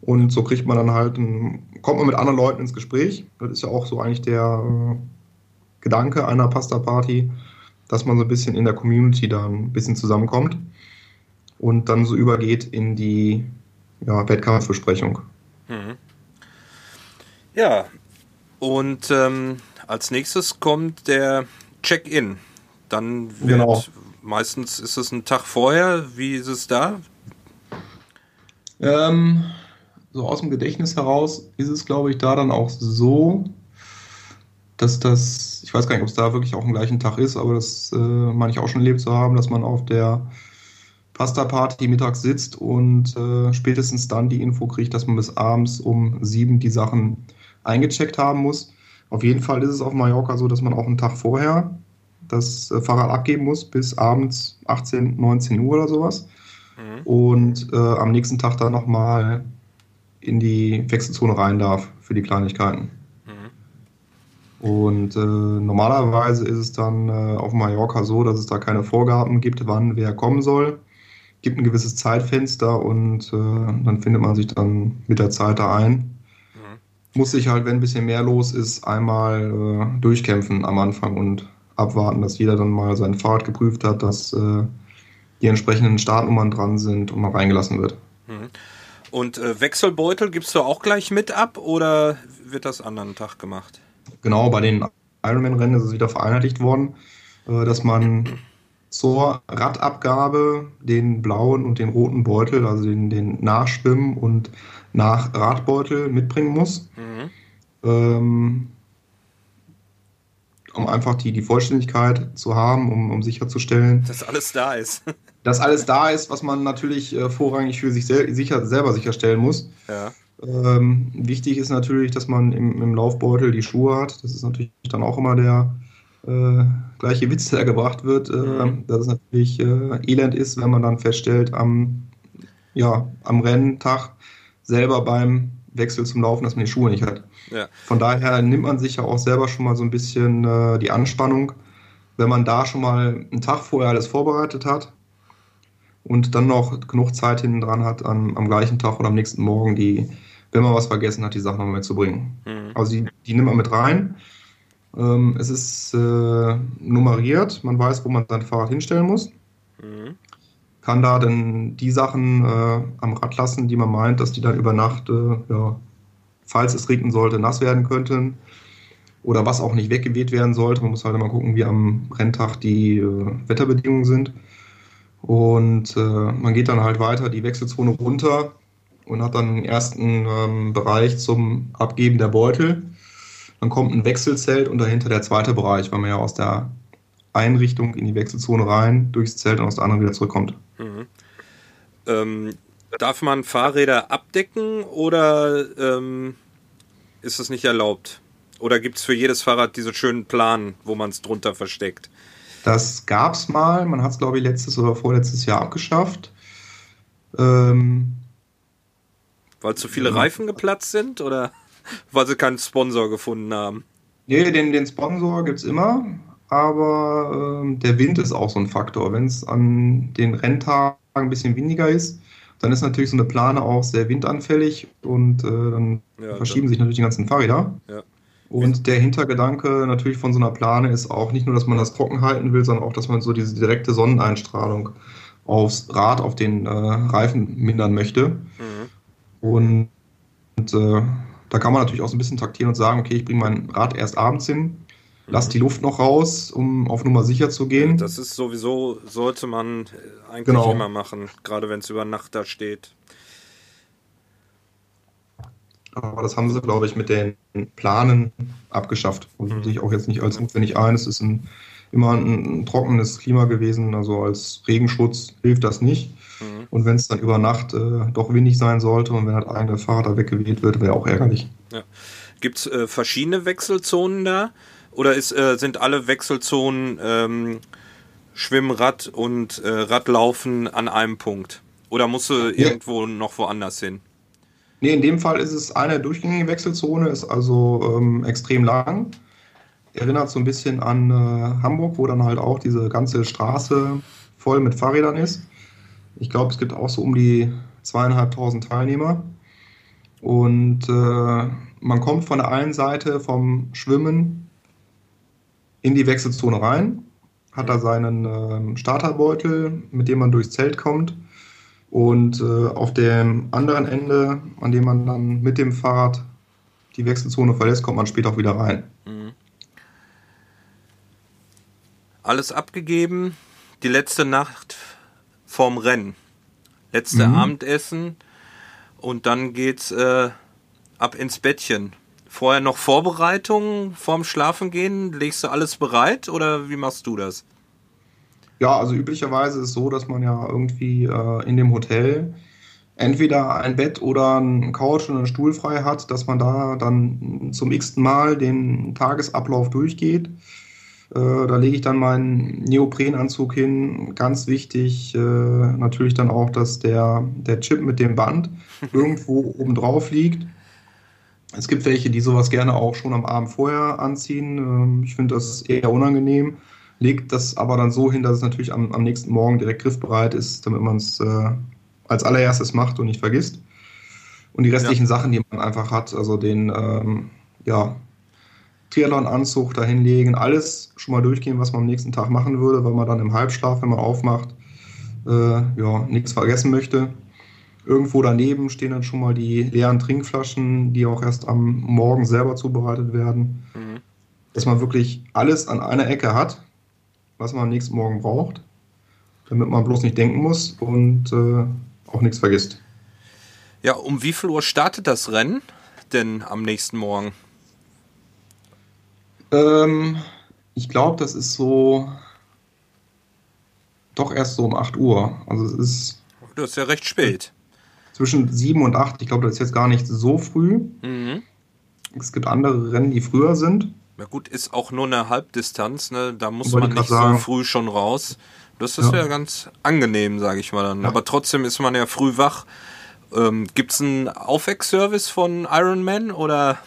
Und so kriegt man dann halt, ein, kommt man mit anderen Leuten ins Gespräch. Das ist ja auch so eigentlich der äh, Gedanke einer Pasta-Party, dass man so ein bisschen in der Community da ein bisschen zusammenkommt und dann so übergeht in die ja, Wettkampfbesprechung. Mhm. Ja, und ähm, als nächstes kommt der Check-in. Dann wird genau. meistens ist es ein Tag vorher. Wie ist es da? Ähm, so aus dem Gedächtnis heraus ist es, glaube ich, da dann auch so, dass das, ich weiß gar nicht, ob es da wirklich auch am gleichen Tag ist, aber das äh, meine ich auch schon erlebt zu haben, dass man auf der Pasta-Party mittags sitzt und äh, spätestens dann die Info kriegt, dass man bis abends um sieben die Sachen eingecheckt haben muss. Auf jeden Fall ist es auf Mallorca so, dass man auch einen Tag vorher das äh, Fahrrad abgeben muss, bis abends 18, 19 Uhr oder sowas. Mhm. Und äh, am nächsten Tag dann nochmal in die Wechselzone rein darf für die Kleinigkeiten. Mhm. Und äh, normalerweise ist es dann äh, auf Mallorca so, dass es da keine Vorgaben gibt, wann wer kommen soll. Gibt ein gewisses Zeitfenster und äh, dann findet man sich dann mit der Zeit da ein muss sich halt, wenn ein bisschen mehr los ist, einmal äh, durchkämpfen am Anfang und abwarten, dass jeder dann mal sein Fahrrad geprüft hat, dass äh, die entsprechenden Startnummern dran sind und mal reingelassen wird. Mhm. Und äh, Wechselbeutel gibst du auch gleich mit ab oder wird das anderen Tag gemacht? Genau, bei den Ironman-Rennen ist es wieder vereinheitlicht worden, äh, dass man zur Radabgabe den blauen und den roten Beutel, also den, den Nachschwimmen und nach Radbeutel mitbringen muss. Mhm. Ähm, um einfach die, die Vollständigkeit zu haben, um, um sicherzustellen. Dass alles da ist. dass alles da ist, was man natürlich äh, vorrangig für sich sel sicher, selber sicherstellen muss. Ja. Ähm, wichtig ist natürlich, dass man im, im, Laufbeutel die Schuhe hat. Das ist natürlich dann auch immer der äh, gleiche Witz, der gebracht wird, äh, mhm. dass es natürlich äh, elend ist, wenn man dann feststellt am, ja, am Renntag, selber beim Wechsel zum Laufen, dass man die Schuhe nicht hat. Ja. Von daher nimmt man sich ja auch selber schon mal so ein bisschen äh, die Anspannung, wenn man da schon mal einen Tag vorher alles vorbereitet hat und dann noch genug Zeit hinten dran hat, am, am gleichen Tag oder am nächsten Morgen, die, wenn man was vergessen hat, die Sachen nochmal mitzubringen. Mhm. Also die, die nimmt man mit rein. Ähm, es ist äh, nummeriert, man weiß, wo man sein Fahrrad hinstellen muss. Mhm kann da dann die Sachen äh, am Rad lassen, die man meint, dass die dann über Nacht, äh, ja, falls es regnen sollte, nass werden könnten. Oder was auch nicht weggeweht werden sollte. Man muss halt immer gucken, wie am Renntag die äh, Wetterbedingungen sind. Und äh, man geht dann halt weiter die Wechselzone runter und hat dann den ersten ähm, Bereich zum Abgeben der Beutel. Dann kommt ein Wechselzelt und dahinter der zweite Bereich, weil man ja aus der Einrichtung in die Wechselzone rein, durchs Zelt und aus der anderen wieder zurückkommt. Mhm. Ähm, darf man Fahrräder abdecken oder ähm, ist das nicht erlaubt? Oder gibt es für jedes Fahrrad diesen schönen Plan, wo man es drunter versteckt? Das gab es mal. Man hat es, glaube ich, letztes oder vorletztes Jahr abgeschafft. Ähm, weil zu viele Reifen geplatzt sind oder weil sie keinen Sponsor gefunden haben? Nee, den, den Sponsor gibt es immer. Aber äh, der Wind ist auch so ein Faktor. Wenn es an den Renntagen ein bisschen windiger ist, dann ist natürlich so eine Plane auch sehr windanfällig und äh, dann ja, verschieben dann. sich natürlich die ganzen Fahrräder. Ja. Und der Hintergedanke natürlich von so einer Plane ist auch nicht nur, dass man das trocken halten will, sondern auch, dass man so diese direkte Sonneneinstrahlung aufs Rad, auf den äh, Reifen mindern möchte. Mhm. Und, und äh, da kann man natürlich auch so ein bisschen taktieren und sagen, okay, ich bringe mein Rad erst abends hin, lass die Luft noch raus, um auf Nummer sicher zu gehen. Das ist sowieso, sollte man eigentlich genau. immer machen, gerade wenn es über Nacht da steht. Aber das haben sie, glaube ich, mit den Planen abgeschafft. Und mhm. sehe ich auch jetzt nicht als notwendig ein. Es ist ein, immer ein, ein, trockenes Klima gewesen. Also als Regenschutz hilft das nicht. Mhm. Und wenn es dann über Nacht äh, doch windig sein sollte und wenn halt eine Fahrrad da weggeweht wird, wäre auch ärgerlich. Ja. Gibt es äh, verschiedene Wechselzonen da? Oder ist, äh, sind alle Wechselzonen ähm, Schwimmrad und äh, Radlaufen an einem Punkt? Oder musst du ja. irgendwo noch woanders hin? Nee, in dem Fall ist es eine durchgängige Wechselzone, ist also ähm, extrem lang. Erinnert so ein bisschen an äh, Hamburg, wo dann halt auch diese ganze Straße voll mit Fahrrädern ist. Ich glaube, es gibt auch so um die zweieinhalbtausend Teilnehmer. Und äh, man kommt von der einen Seite vom Schwimmen in die Wechselzone rein, hat da seinen äh, Starterbeutel, mit dem man durchs Zelt kommt und äh, auf dem anderen Ende, an dem man dann mit dem Fahrrad die Wechselzone verlässt, kommt man später auch wieder rein. Mhm. Alles abgegeben, die letzte Nacht vorm Rennen, letzte mhm. Abendessen und dann geht's äh, ab ins Bettchen. Vorher noch Vorbereitungen vorm Schlafengehen? Legst du alles bereit oder wie machst du das? Ja, also üblicherweise ist es so, dass man ja irgendwie äh, in dem Hotel entweder ein Bett oder ein Couch und einen Stuhl frei hat, dass man da dann zum x-ten Mal den Tagesablauf durchgeht. Äh, da lege ich dann meinen Neoprenanzug hin. Ganz wichtig äh, natürlich dann auch, dass der, der Chip mit dem Band irgendwo oben drauf liegt. Es gibt welche, die sowas gerne auch schon am Abend vorher anziehen. Ähm, ich finde das eher unangenehm legt das aber dann so hin, dass es natürlich am, am nächsten Morgen direkt griffbereit ist, damit man es äh, als allererstes macht und nicht vergisst. Und die restlichen ja. Sachen, die man einfach hat, also den ähm, ja, Triathlon-Anzug dahinlegen, alles schon mal durchgehen, was man am nächsten Tag machen würde, weil man dann im Halbschlaf, wenn man aufmacht, äh, ja, nichts vergessen möchte. Irgendwo daneben stehen dann schon mal die leeren Trinkflaschen, die auch erst am Morgen selber zubereitet werden. Mhm. Dass man wirklich alles an einer Ecke hat was man am nächsten Morgen braucht, damit man bloß nicht denken muss und äh, auch nichts vergisst. Ja, um wie viel Uhr startet das Rennen denn am nächsten Morgen? Ähm, ich glaube, das ist so doch erst so um 8 Uhr. Also es ist. Das ist ja recht spät. Zwischen 7 und 8. Ich glaube, das ist jetzt gar nicht so früh. Mhm. Es gibt andere Rennen, die früher sind. Ja gut, ist auch nur eine Halbdistanz, ne? Da muss man nicht so früh schon raus. Das ist ja, ja ganz angenehm, sage ich mal dann. Ja. Aber trotzdem ist man ja früh wach. Ähm, gibt es einen Aufweckservice von Ironman oder?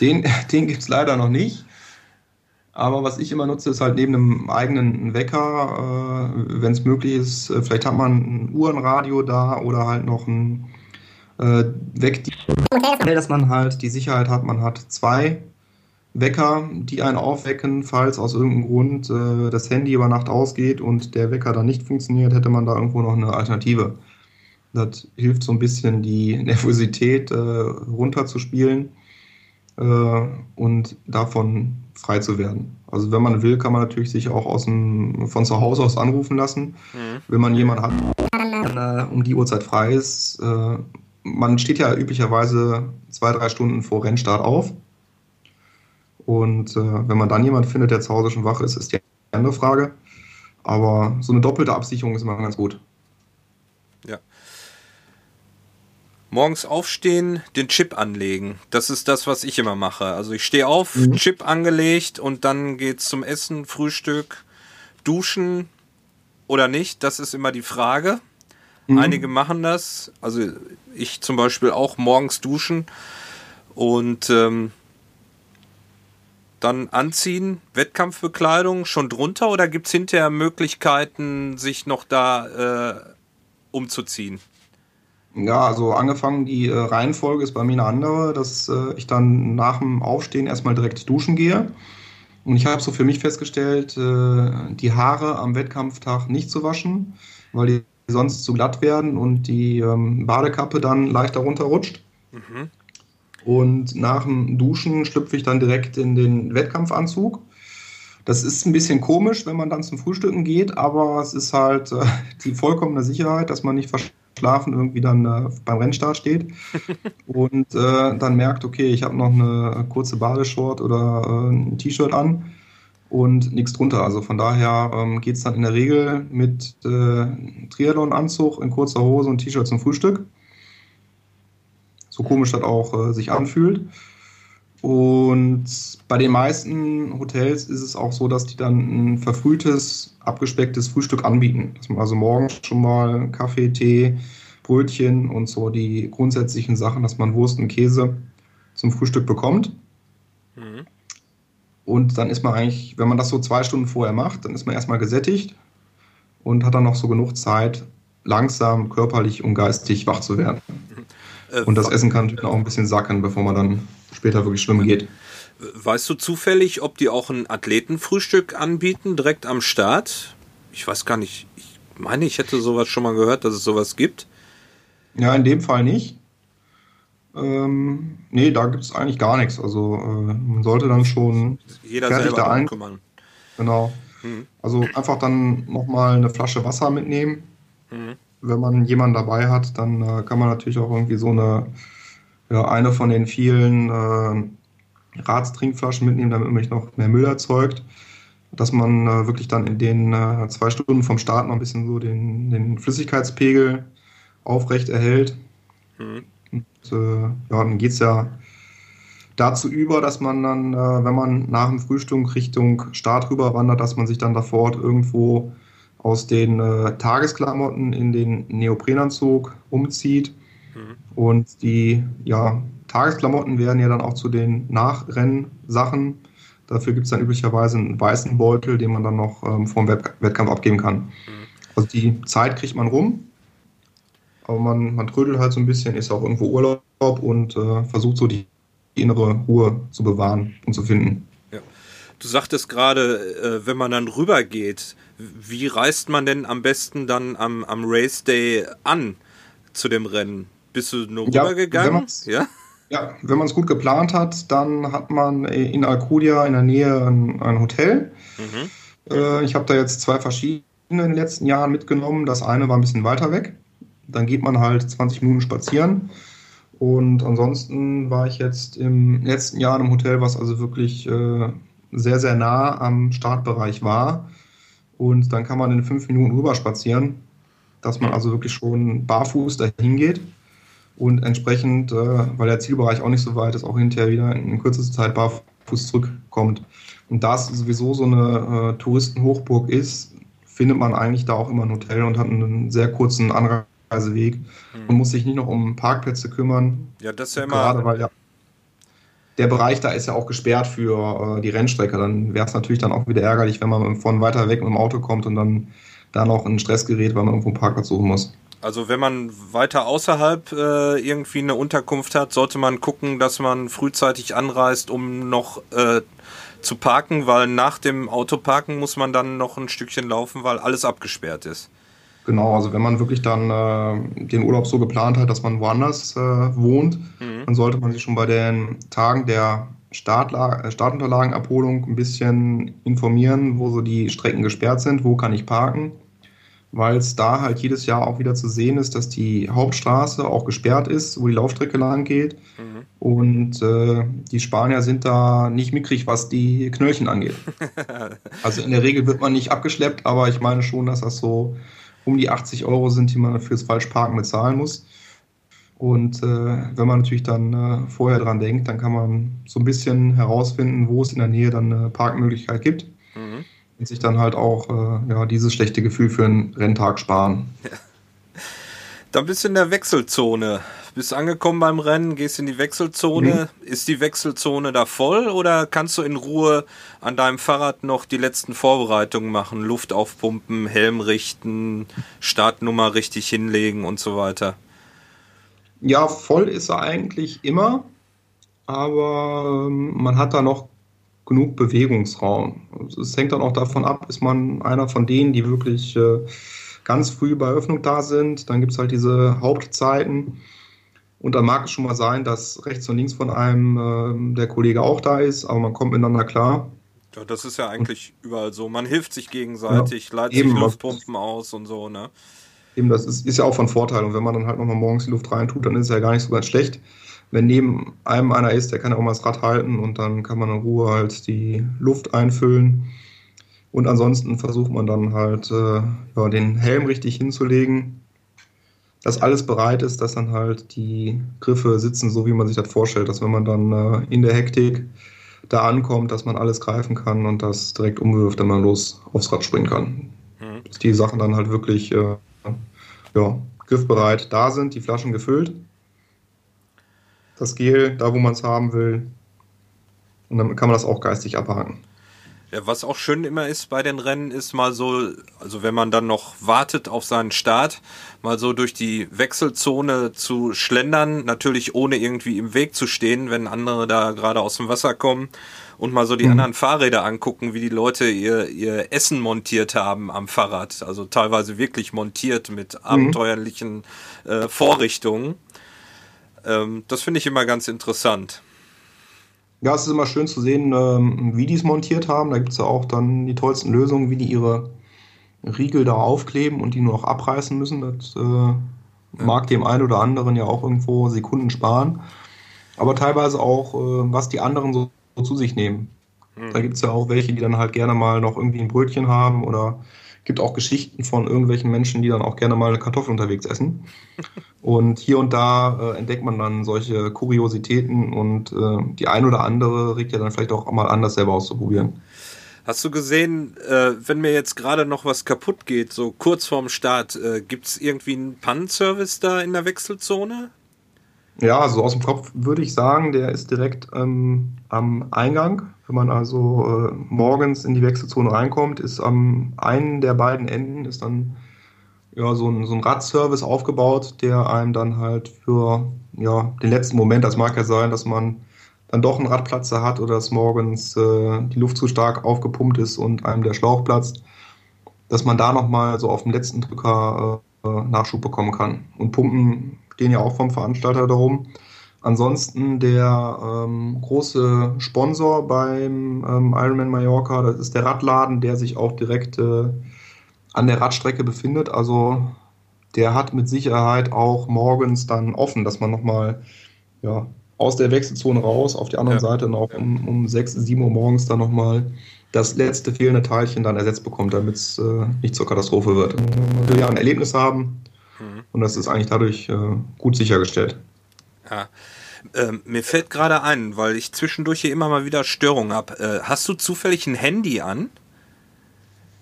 Den, den gibt es leider noch nicht. Aber was ich immer nutze, ist halt neben einem eigenen Wecker, äh, wenn es möglich ist, äh, vielleicht hat man ein Uhrenradio da oder halt noch ein äh, Weck, dass man halt die Sicherheit hat, man hat zwei Wecker, die einen aufwecken, falls aus irgendeinem Grund äh, das Handy über Nacht ausgeht und der Wecker dann nicht funktioniert, hätte man da irgendwo noch eine Alternative. Das hilft so ein bisschen, die Nervosität äh, runterzuspielen äh, und davon frei zu werden. Also wenn man will, kann man natürlich sich auch aus dem, von zu Hause aus anrufen lassen, mhm. wenn man jemanden hat, der äh, um die Uhrzeit frei ist. Äh, man steht ja üblicherweise zwei, drei Stunden vor Rennstart auf und äh, wenn man dann jemanden findet, der zu Hause schon wach ist, ist die andere Frage. Aber so eine doppelte Absicherung ist immer ganz gut. Ja. Morgens aufstehen, den Chip anlegen. Das ist das, was ich immer mache. Also ich stehe auf, mhm. Chip angelegt und dann geht's zum Essen, Frühstück, Duschen oder nicht. Das ist immer die Frage. Mhm. Einige machen das. Also ich zum Beispiel auch morgens duschen. Und ähm, dann anziehen, Wettkampfbekleidung schon drunter oder gibt es hinterher Möglichkeiten, sich noch da äh, umzuziehen? Ja, also angefangen, die äh, Reihenfolge ist bei mir eine andere, dass äh, ich dann nach dem Aufstehen erstmal direkt duschen gehe. Und ich habe so für mich festgestellt, äh, die Haare am Wettkampftag nicht zu waschen, weil die sonst zu glatt werden und die ähm, Badekappe dann leichter runterrutscht. Mhm. Und nach dem Duschen schlüpfe ich dann direkt in den Wettkampfanzug. Das ist ein bisschen komisch, wenn man dann zum Frühstücken geht, aber es ist halt äh, die vollkommene Sicherheit, dass man nicht verschlafen irgendwie dann äh, beim Rennstart steht und äh, dann merkt, okay, ich habe noch eine kurze Badeshort oder äh, ein T-Shirt an und nichts drunter. Also von daher ähm, geht es dann in der Regel mit äh, Triathlon-Anzug in kurzer Hose und T-Shirt zum Frühstück so komisch das auch äh, sich anfühlt. Und bei den meisten Hotels ist es auch so, dass die dann ein verfrühtes, abgespecktes Frühstück anbieten. Dass man also morgens schon mal Kaffee, Tee, Brötchen und so die grundsätzlichen Sachen, dass man Wurst und Käse zum Frühstück bekommt. Mhm. Und dann ist man eigentlich, wenn man das so zwei Stunden vorher macht, dann ist man erstmal gesättigt und hat dann noch so genug Zeit, langsam körperlich und geistig wach zu werden. Äh, und das Essen kann natürlich auch ein bisschen sacken, bevor man dann später wirklich schwimmen geht. Weißt du zufällig, ob die auch ein Athletenfrühstück anbieten, direkt am Start? Ich weiß gar nicht. Ich meine, ich hätte sowas schon mal gehört, dass es sowas gibt. Ja, in dem Fall nicht. Ähm, nee, da gibt es eigentlich gar nichts. Also äh, man sollte dann schon Jeder fertig da ein. Kümmern. Genau. Mhm. Also einfach dann nochmal eine Flasche Wasser mitnehmen. Mhm wenn man jemanden dabei hat, dann äh, kann man natürlich auch irgendwie so eine, eine von den vielen äh, Ratstrinkflaschen mitnehmen, damit man nicht noch mehr Müll erzeugt. Dass man äh, wirklich dann in den äh, zwei Stunden vom Start noch ein bisschen so den, den Flüssigkeitspegel aufrecht erhält. Mhm. Und, äh, ja, dann geht es ja dazu über, dass man dann, äh, wenn man nach dem Frühstück Richtung Start rüber wandert, dass man sich dann davor irgendwo aus den äh, Tagesklamotten in den Neoprenanzug umzieht. Mhm. Und die ja, Tagesklamotten werden ja dann auch zu den Nachrennsachen. Dafür gibt es dann üblicherweise einen weißen Beutel, den man dann noch ähm, vom Wett Wettkampf abgeben kann. Mhm. Also die Zeit kriegt man rum, aber man, man trödelt halt so ein bisschen, ist auch irgendwo Urlaub und äh, versucht so die innere Ruhe zu bewahren und zu finden. Ja. Du sagtest gerade, äh, wenn man dann rübergeht, wie reist man denn am besten dann am, am Race Day an zu dem Rennen? Bist du nur ja, rübergegangen? Ja? ja, wenn man es gut geplant hat, dann hat man in Alcudia in der Nähe ein, ein Hotel. Mhm. Äh, ich habe da jetzt zwei verschiedene in den letzten Jahren mitgenommen. Das eine war ein bisschen weiter weg. Dann geht man halt 20 Minuten spazieren. Und ansonsten war ich jetzt im letzten Jahr in einem Hotel, was also wirklich äh, sehr, sehr nah am Startbereich war. Und dann kann man in fünf Minuten rüber spazieren, dass man also wirklich schon barfuß dahin geht und entsprechend, äh, weil der Zielbereich auch nicht so weit ist, auch hinterher wieder in kürzester Zeit barfuß zurückkommt. Und da es sowieso so eine äh, Touristenhochburg ist, findet man eigentlich da auch immer ein Hotel und hat einen sehr kurzen Anreiseweg und muss sich nicht noch um Parkplätze kümmern. Ja, das ist ja immer. Gerade weil ja der Bereich da ist ja auch gesperrt für äh, die Rennstrecke. Dann wäre es natürlich dann auch wieder ärgerlich, wenn man von weiter weg mit dem Auto kommt und dann da noch in Stress gerät, weil man irgendwo einen Parkplatz suchen muss. Also wenn man weiter außerhalb äh, irgendwie eine Unterkunft hat, sollte man gucken, dass man frühzeitig anreist, um noch äh, zu parken, weil nach dem Autoparken muss man dann noch ein Stückchen laufen, weil alles abgesperrt ist. Genau, also wenn man wirklich dann äh, den Urlaub so geplant hat, dass man woanders äh, wohnt, mhm. dann sollte man sich schon bei den Tagen der Startla äh, Startunterlagenabholung ein bisschen informieren, wo so die Strecken gesperrt sind, wo kann ich parken, weil es da halt jedes Jahr auch wieder zu sehen ist, dass die Hauptstraße auch gesperrt ist, wo die Laufstrecke lang geht. Mhm. Und äh, die Spanier sind da nicht mickrig, was die Knöllchen angeht. also in der Regel wird man nicht abgeschleppt, aber ich meine schon, dass das so um die 80 Euro sind, die man fürs Falschparken bezahlen muss. Und äh, wenn man natürlich dann äh, vorher dran denkt, dann kann man so ein bisschen herausfinden, wo es in der Nähe dann eine Parkmöglichkeit gibt. Und sich dann halt auch äh, ja, dieses schlechte Gefühl für einen Renntag sparen. Ja. Dann bist du in der Wechselzone. Bist angekommen beim Rennen, gehst in die Wechselzone. Mhm. Ist die Wechselzone da voll oder kannst du in Ruhe an deinem Fahrrad noch die letzten Vorbereitungen machen? Luft aufpumpen, Helm richten, Startnummer richtig hinlegen und so weiter? Ja, voll ist er eigentlich immer, aber ähm, man hat da noch genug Bewegungsraum. Es hängt dann auch davon ab, ist man einer von denen, die wirklich äh, ganz früh bei Öffnung da sind. Dann gibt es halt diese Hauptzeiten. Und dann mag es schon mal sein, dass rechts und links von einem äh, der Kollege auch da ist, aber man kommt miteinander klar. Ja, das ist ja eigentlich und, überall so. Man hilft sich gegenseitig, ja, leitet sich Luftpumpen aus und so, ne? Eben, das ist, ist ja auch von Vorteil. Und wenn man dann halt nochmal morgens die Luft reintut, dann ist es ja gar nicht so ganz schlecht. Wenn neben einem einer ist, der kann ja auch mal das Rad halten und dann kann man in Ruhe halt die Luft einfüllen. Und ansonsten versucht man dann halt äh, ja, den Helm richtig hinzulegen, dass alles bereit ist, dass dann halt die Griffe sitzen, so wie man sich das vorstellt, dass wenn man dann äh, in der Hektik da ankommt, dass man alles greifen kann und das direkt umwirft, wenn man los aufs Rad springen kann. Mhm. Dass die Sachen dann halt wirklich äh, ja, griffbereit da sind, die Flaschen gefüllt, das Gel da, wo man es haben will, und dann kann man das auch geistig abhaken. Ja, was auch schön immer ist bei den Rennen, ist mal so, also wenn man dann noch wartet auf seinen Start, mal so durch die Wechselzone zu schlendern, natürlich ohne irgendwie im Weg zu stehen, wenn andere da gerade aus dem Wasser kommen und mal so die mhm. anderen Fahrräder angucken, wie die Leute ihr, ihr Essen montiert haben am Fahrrad. Also teilweise wirklich montiert mit mhm. abenteuerlichen äh, Vorrichtungen. Ähm, das finde ich immer ganz interessant. Ja, es ist immer schön zu sehen, ähm, wie die es montiert haben. Da gibt es ja auch dann die tollsten Lösungen, wie die ihre Riegel da aufkleben und die nur noch abreißen müssen. Das äh, ja. mag dem einen oder anderen ja auch irgendwo Sekunden sparen. Aber teilweise auch, äh, was die anderen so, so zu sich nehmen. Mhm. Da gibt es ja auch welche, die dann halt gerne mal noch irgendwie ein Brötchen haben oder gibt auch Geschichten von irgendwelchen Menschen, die dann auch gerne mal eine Kartoffel unterwegs essen. Und hier und da äh, entdeckt man dann solche Kuriositäten und äh, die ein oder andere regt ja dann vielleicht auch mal an, das selber auszuprobieren. Hast du gesehen, äh, wenn mir jetzt gerade noch was kaputt geht, so kurz vorm Start, äh, gibt es irgendwie einen Pannenservice da in der Wechselzone? Ja, also aus dem Kopf würde ich sagen, der ist direkt ähm, am Eingang. Wenn man also äh, morgens in die Wechselzone reinkommt, ist am einen der beiden Enden ist dann ja, so ein, so ein Radservice aufgebaut, der einem dann halt für ja, den letzten Moment, das mag ja sein, dass man dann doch einen Radplatzer hat oder dass morgens äh, die Luft zu stark aufgepumpt ist und einem der Schlauch platzt, dass man da nochmal so auf dem letzten Drücker äh, Nachschub bekommen kann. Und Pumpen stehen ja auch vom Veranstalter darum. Ansonsten der ähm, große Sponsor beim ähm, Ironman Mallorca, das ist der Radladen, der sich auch direkt äh, an der Radstrecke befindet. Also der hat mit Sicherheit auch morgens dann offen, dass man nochmal ja, aus der Wechselzone raus, auf die andere ja. Seite noch um, um 6, 7 Uhr morgens dann nochmal das letzte fehlende Teilchen dann ersetzt bekommt, damit es äh, nicht zur Katastrophe wird. Man will ja ein Erlebnis haben mhm. und das ist eigentlich dadurch äh, gut sichergestellt. Ja. Ähm, mir fällt gerade ein, weil ich zwischendurch hier immer mal wieder Störungen habe. Äh, hast du zufällig ein Handy an?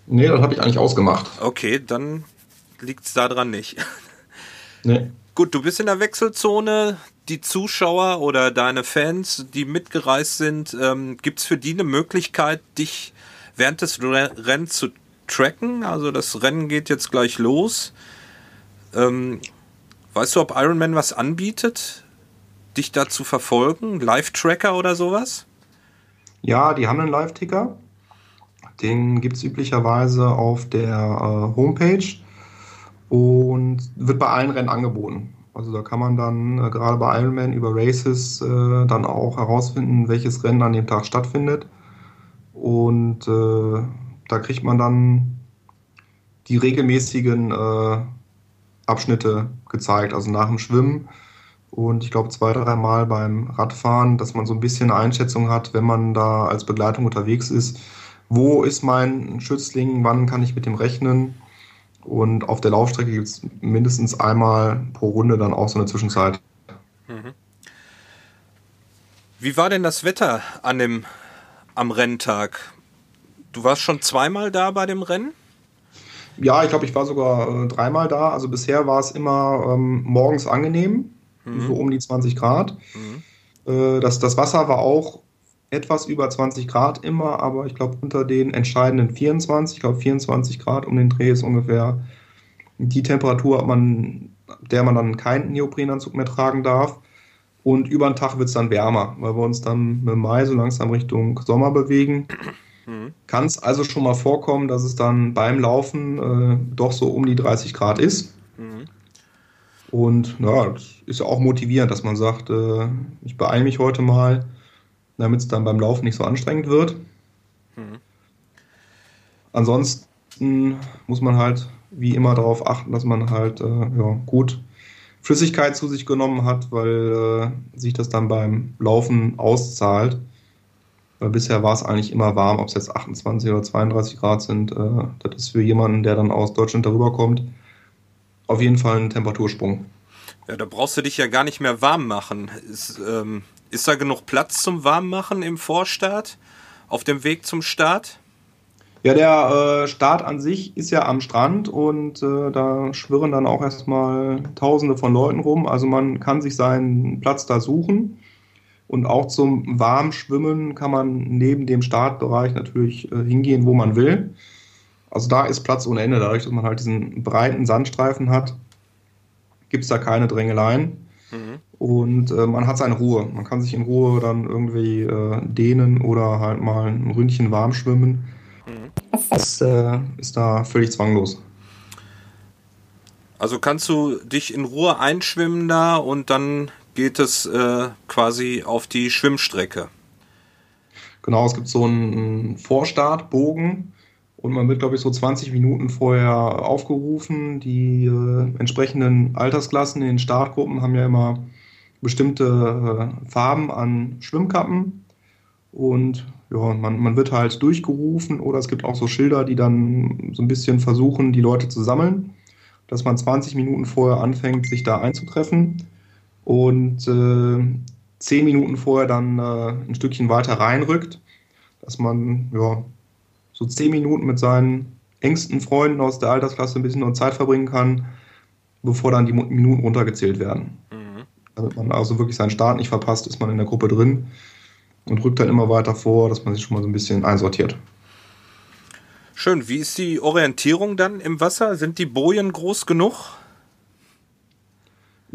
Nee, das habe ich eigentlich ausgemacht. Okay, dann liegt es daran nicht. Nee. Gut, du bist in der Wechselzone. Die Zuschauer oder deine Fans, die mitgereist sind, ähm, gibt es für die eine Möglichkeit, dich während des Rennens zu tracken? Also das Rennen geht jetzt gleich los. Ähm, weißt du, ob Ironman was anbietet, dich da zu verfolgen? Live-Tracker oder sowas? Ja, die haben einen Live-Ticker. Den gibt es üblicherweise auf der äh, Homepage und wird bei allen Rennen angeboten. Also da kann man dann äh, gerade bei Ironman über Races äh, dann auch herausfinden, welches Rennen an dem Tag stattfindet. Und äh, da kriegt man dann die regelmäßigen äh, Abschnitte gezeigt. Also nach dem Schwimmen und ich glaube zwei, dreimal beim Radfahren, dass man so ein bisschen Einschätzung hat, wenn man da als Begleitung unterwegs ist, wo ist mein Schützling, wann kann ich mit dem rechnen. Und auf der Laufstrecke gibt es mindestens einmal pro Runde dann auch so eine Zwischenzeit. Mhm. Wie war denn das Wetter an dem, am Renntag? Du warst schon zweimal da bei dem Rennen? Ja, ich glaube, ich war sogar äh, dreimal da. Also bisher war es immer ähm, morgens angenehm, mhm. so um die 20 Grad. Mhm. Äh, das, das Wasser war auch etwas über 20 Grad immer, aber ich glaube unter den entscheidenden 24, ich glaube 24 Grad um den Dreh ist ungefähr die Temperatur, man, der man dann keinen Neoprenanzug mehr tragen darf. Und über den Tag wird es dann wärmer, weil wir uns dann mit Mai so langsam Richtung Sommer bewegen. Mhm. Kann es also schon mal vorkommen, dass es dann beim Laufen äh, doch so um die 30 Grad ist. Mhm. Und ja, das ist ja auch motivierend, dass man sagt, äh, ich beeile mich heute mal, damit es dann beim Laufen nicht so anstrengend wird. Mhm. Ansonsten muss man halt wie immer darauf achten, dass man halt äh, ja, gut Flüssigkeit zu sich genommen hat, weil äh, sich das dann beim Laufen auszahlt. Weil bisher war es eigentlich immer warm, ob es jetzt 28 oder 32 Grad sind. Äh, das ist für jemanden, der dann aus Deutschland darüber kommt, auf jeden Fall ein Temperatursprung. Ja, da brauchst du dich ja gar nicht mehr warm machen. Ist, ähm, ist da genug Platz zum Warmmachen im Vorstart? Auf dem Weg zum Start? Ja, der äh, Start an sich ist ja am Strand und äh, da schwirren dann auch erstmal Tausende von Leuten rum. Also man kann sich seinen Platz da suchen. Und auch zum Warmschwimmen kann man neben dem Startbereich natürlich äh, hingehen, wo man will. Also da ist Platz ohne Ende. Dadurch, dass man halt diesen breiten Sandstreifen hat, gibt es da keine Drängeleien. Mhm. Und äh, man hat seine Ruhe. Man kann sich in Ruhe dann irgendwie äh, dehnen oder halt mal ein Ründchen warm schwimmen. Das äh, ist da völlig zwanglos. Also kannst du dich in Ruhe einschwimmen da und dann geht es äh, quasi auf die Schwimmstrecke. Genau, es gibt so einen Vorstartbogen und man wird, glaube ich, so 20 Minuten vorher aufgerufen. Die äh, entsprechenden Altersklassen in den Startgruppen haben ja immer bestimmte äh, Farben an Schwimmkappen und ja, man, man wird halt durchgerufen oder es gibt auch so Schilder, die dann so ein bisschen versuchen, die Leute zu sammeln, dass man 20 Minuten vorher anfängt, sich da einzutreffen und äh, 10 Minuten vorher dann äh, ein Stückchen weiter reinrückt, dass man ja, so 10 Minuten mit seinen engsten Freunden aus der Altersklasse ein bisschen noch Zeit verbringen kann, bevor dann die Minuten runtergezählt werden. Mhm. Damit man also wirklich seinen Start nicht verpasst, ist man in der Gruppe drin und rückt dann immer weiter vor, dass man sich schon mal so ein bisschen einsortiert. Schön. Wie ist die Orientierung dann im Wasser? Sind die Bojen groß genug?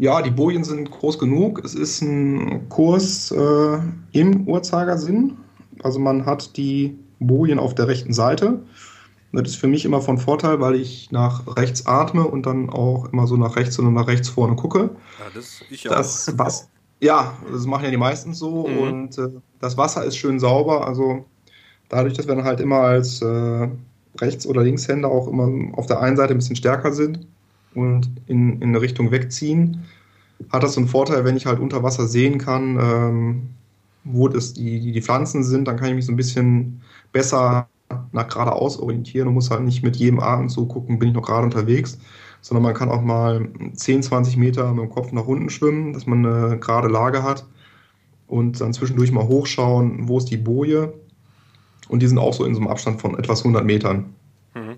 Ja, die Bojen sind groß genug. Es ist ein Kurs äh, im Uhrzeigersinn. Also man hat die Bojen auf der rechten Seite. Das ist für mich immer von Vorteil, weil ich nach rechts atme und dann auch immer so nach rechts und nach rechts vorne gucke. Ja, das ich auch. Das, was, ja, das machen ja die meisten so mhm. und äh, das Wasser ist schön sauber. Also dadurch, dass wir dann halt immer als äh, Rechts- oder Linkshänder auch immer auf der einen Seite ein bisschen stärker sind und in, in eine Richtung wegziehen, hat das so einen Vorteil, wenn ich halt unter Wasser sehen kann, ähm, wo das die, die Pflanzen sind, dann kann ich mich so ein bisschen besser nach geradeaus orientieren und muss halt nicht mit jedem Atemzug gucken, bin ich noch gerade unterwegs, sondern man kann auch mal 10, 20 Meter mit dem Kopf nach unten schwimmen, dass man eine gerade Lage hat und dann zwischendurch mal hochschauen, wo ist die Boje. Und die sind auch so in so einem Abstand von etwas 100 Metern. Mhm.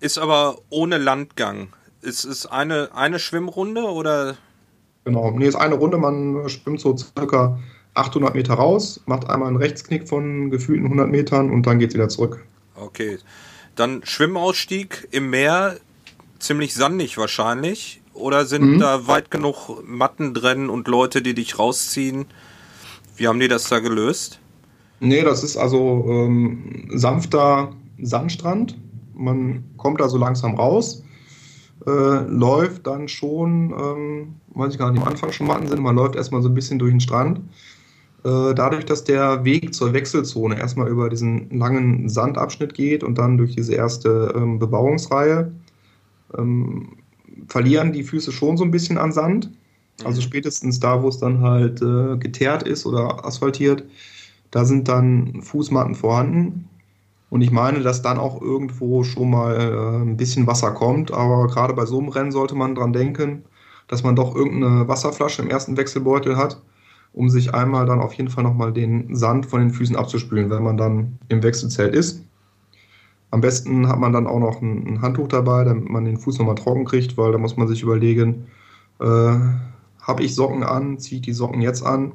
Ist aber ohne Landgang. Ist es eine, eine Schwimmrunde oder? Genau, nee, ist eine Runde. Man schwimmt so circa 800 Meter raus, macht einmal einen Rechtsknick von gefühlten 100 Metern und dann geht es wieder zurück. Okay. Dann Schwimmausstieg im Meer ziemlich sandig wahrscheinlich. Oder sind mhm. da weit genug Matten drin und Leute, die dich rausziehen? Wie haben die das da gelöst? Nee, das ist also ähm, sanfter Sandstrand. Man kommt da so langsam raus, äh, läuft dann schon, ähm, weiß ich gar nicht, am Anfang schon Matten sind, man läuft erstmal so ein bisschen durch den Strand. Äh, dadurch, dass der Weg zur Wechselzone erstmal über diesen langen Sandabschnitt geht und dann durch diese erste ähm, Bebauungsreihe, ähm, verlieren die Füße schon so ein bisschen an Sand. Also mhm. spätestens da, wo es dann halt äh, geteert ist oder asphaltiert, da sind dann Fußmatten vorhanden. Und ich meine, dass dann auch irgendwo schon mal äh, ein bisschen Wasser kommt. Aber gerade bei so einem Rennen sollte man dran denken, dass man doch irgendeine Wasserflasche im ersten Wechselbeutel hat, um sich einmal dann auf jeden Fall nochmal den Sand von den Füßen abzuspülen, wenn man dann im Wechselzelt ist. Am besten hat man dann auch noch ein, ein Handtuch dabei, damit man den Fuß nochmal trocken kriegt, weil da muss man sich überlegen, äh, habe ich Socken an, ziehe ich die Socken jetzt an?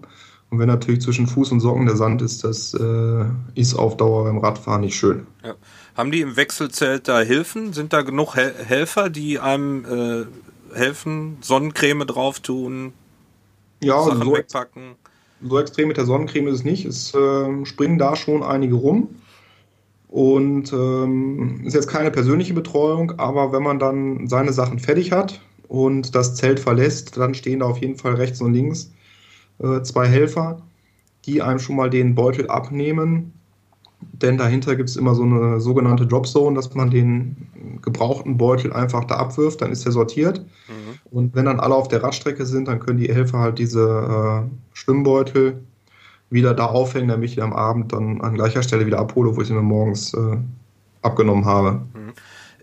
Und wenn natürlich zwischen Fuß und Socken der Sand ist, das äh, ist auf Dauer beim Radfahren nicht schön. Ja. Haben die im Wechselzelt da Hilfen? Sind da genug Hel Helfer, die einem äh, helfen, Sonnencreme drauf tun, ja, Sachen so wegpacken? So extrem mit der Sonnencreme ist es nicht. Es äh, springen da schon einige rum. Und ähm, ist jetzt keine persönliche Betreuung, aber wenn man dann seine Sachen fertig hat und das Zelt verlässt, dann stehen da auf jeden Fall rechts und links äh, zwei Helfer, die einem schon mal den Beutel abnehmen. Denn dahinter gibt es immer so eine sogenannte Dropzone, dass man den gebrauchten Beutel einfach da abwirft, dann ist er sortiert. Mhm. Und wenn dann alle auf der Radstrecke sind, dann können die Helfer halt diese äh, Schwimmbeutel wieder da aufhängen, damit ich die am Abend dann an gleicher Stelle wieder abhole, wo ich sie mir morgens äh, abgenommen habe. Mhm.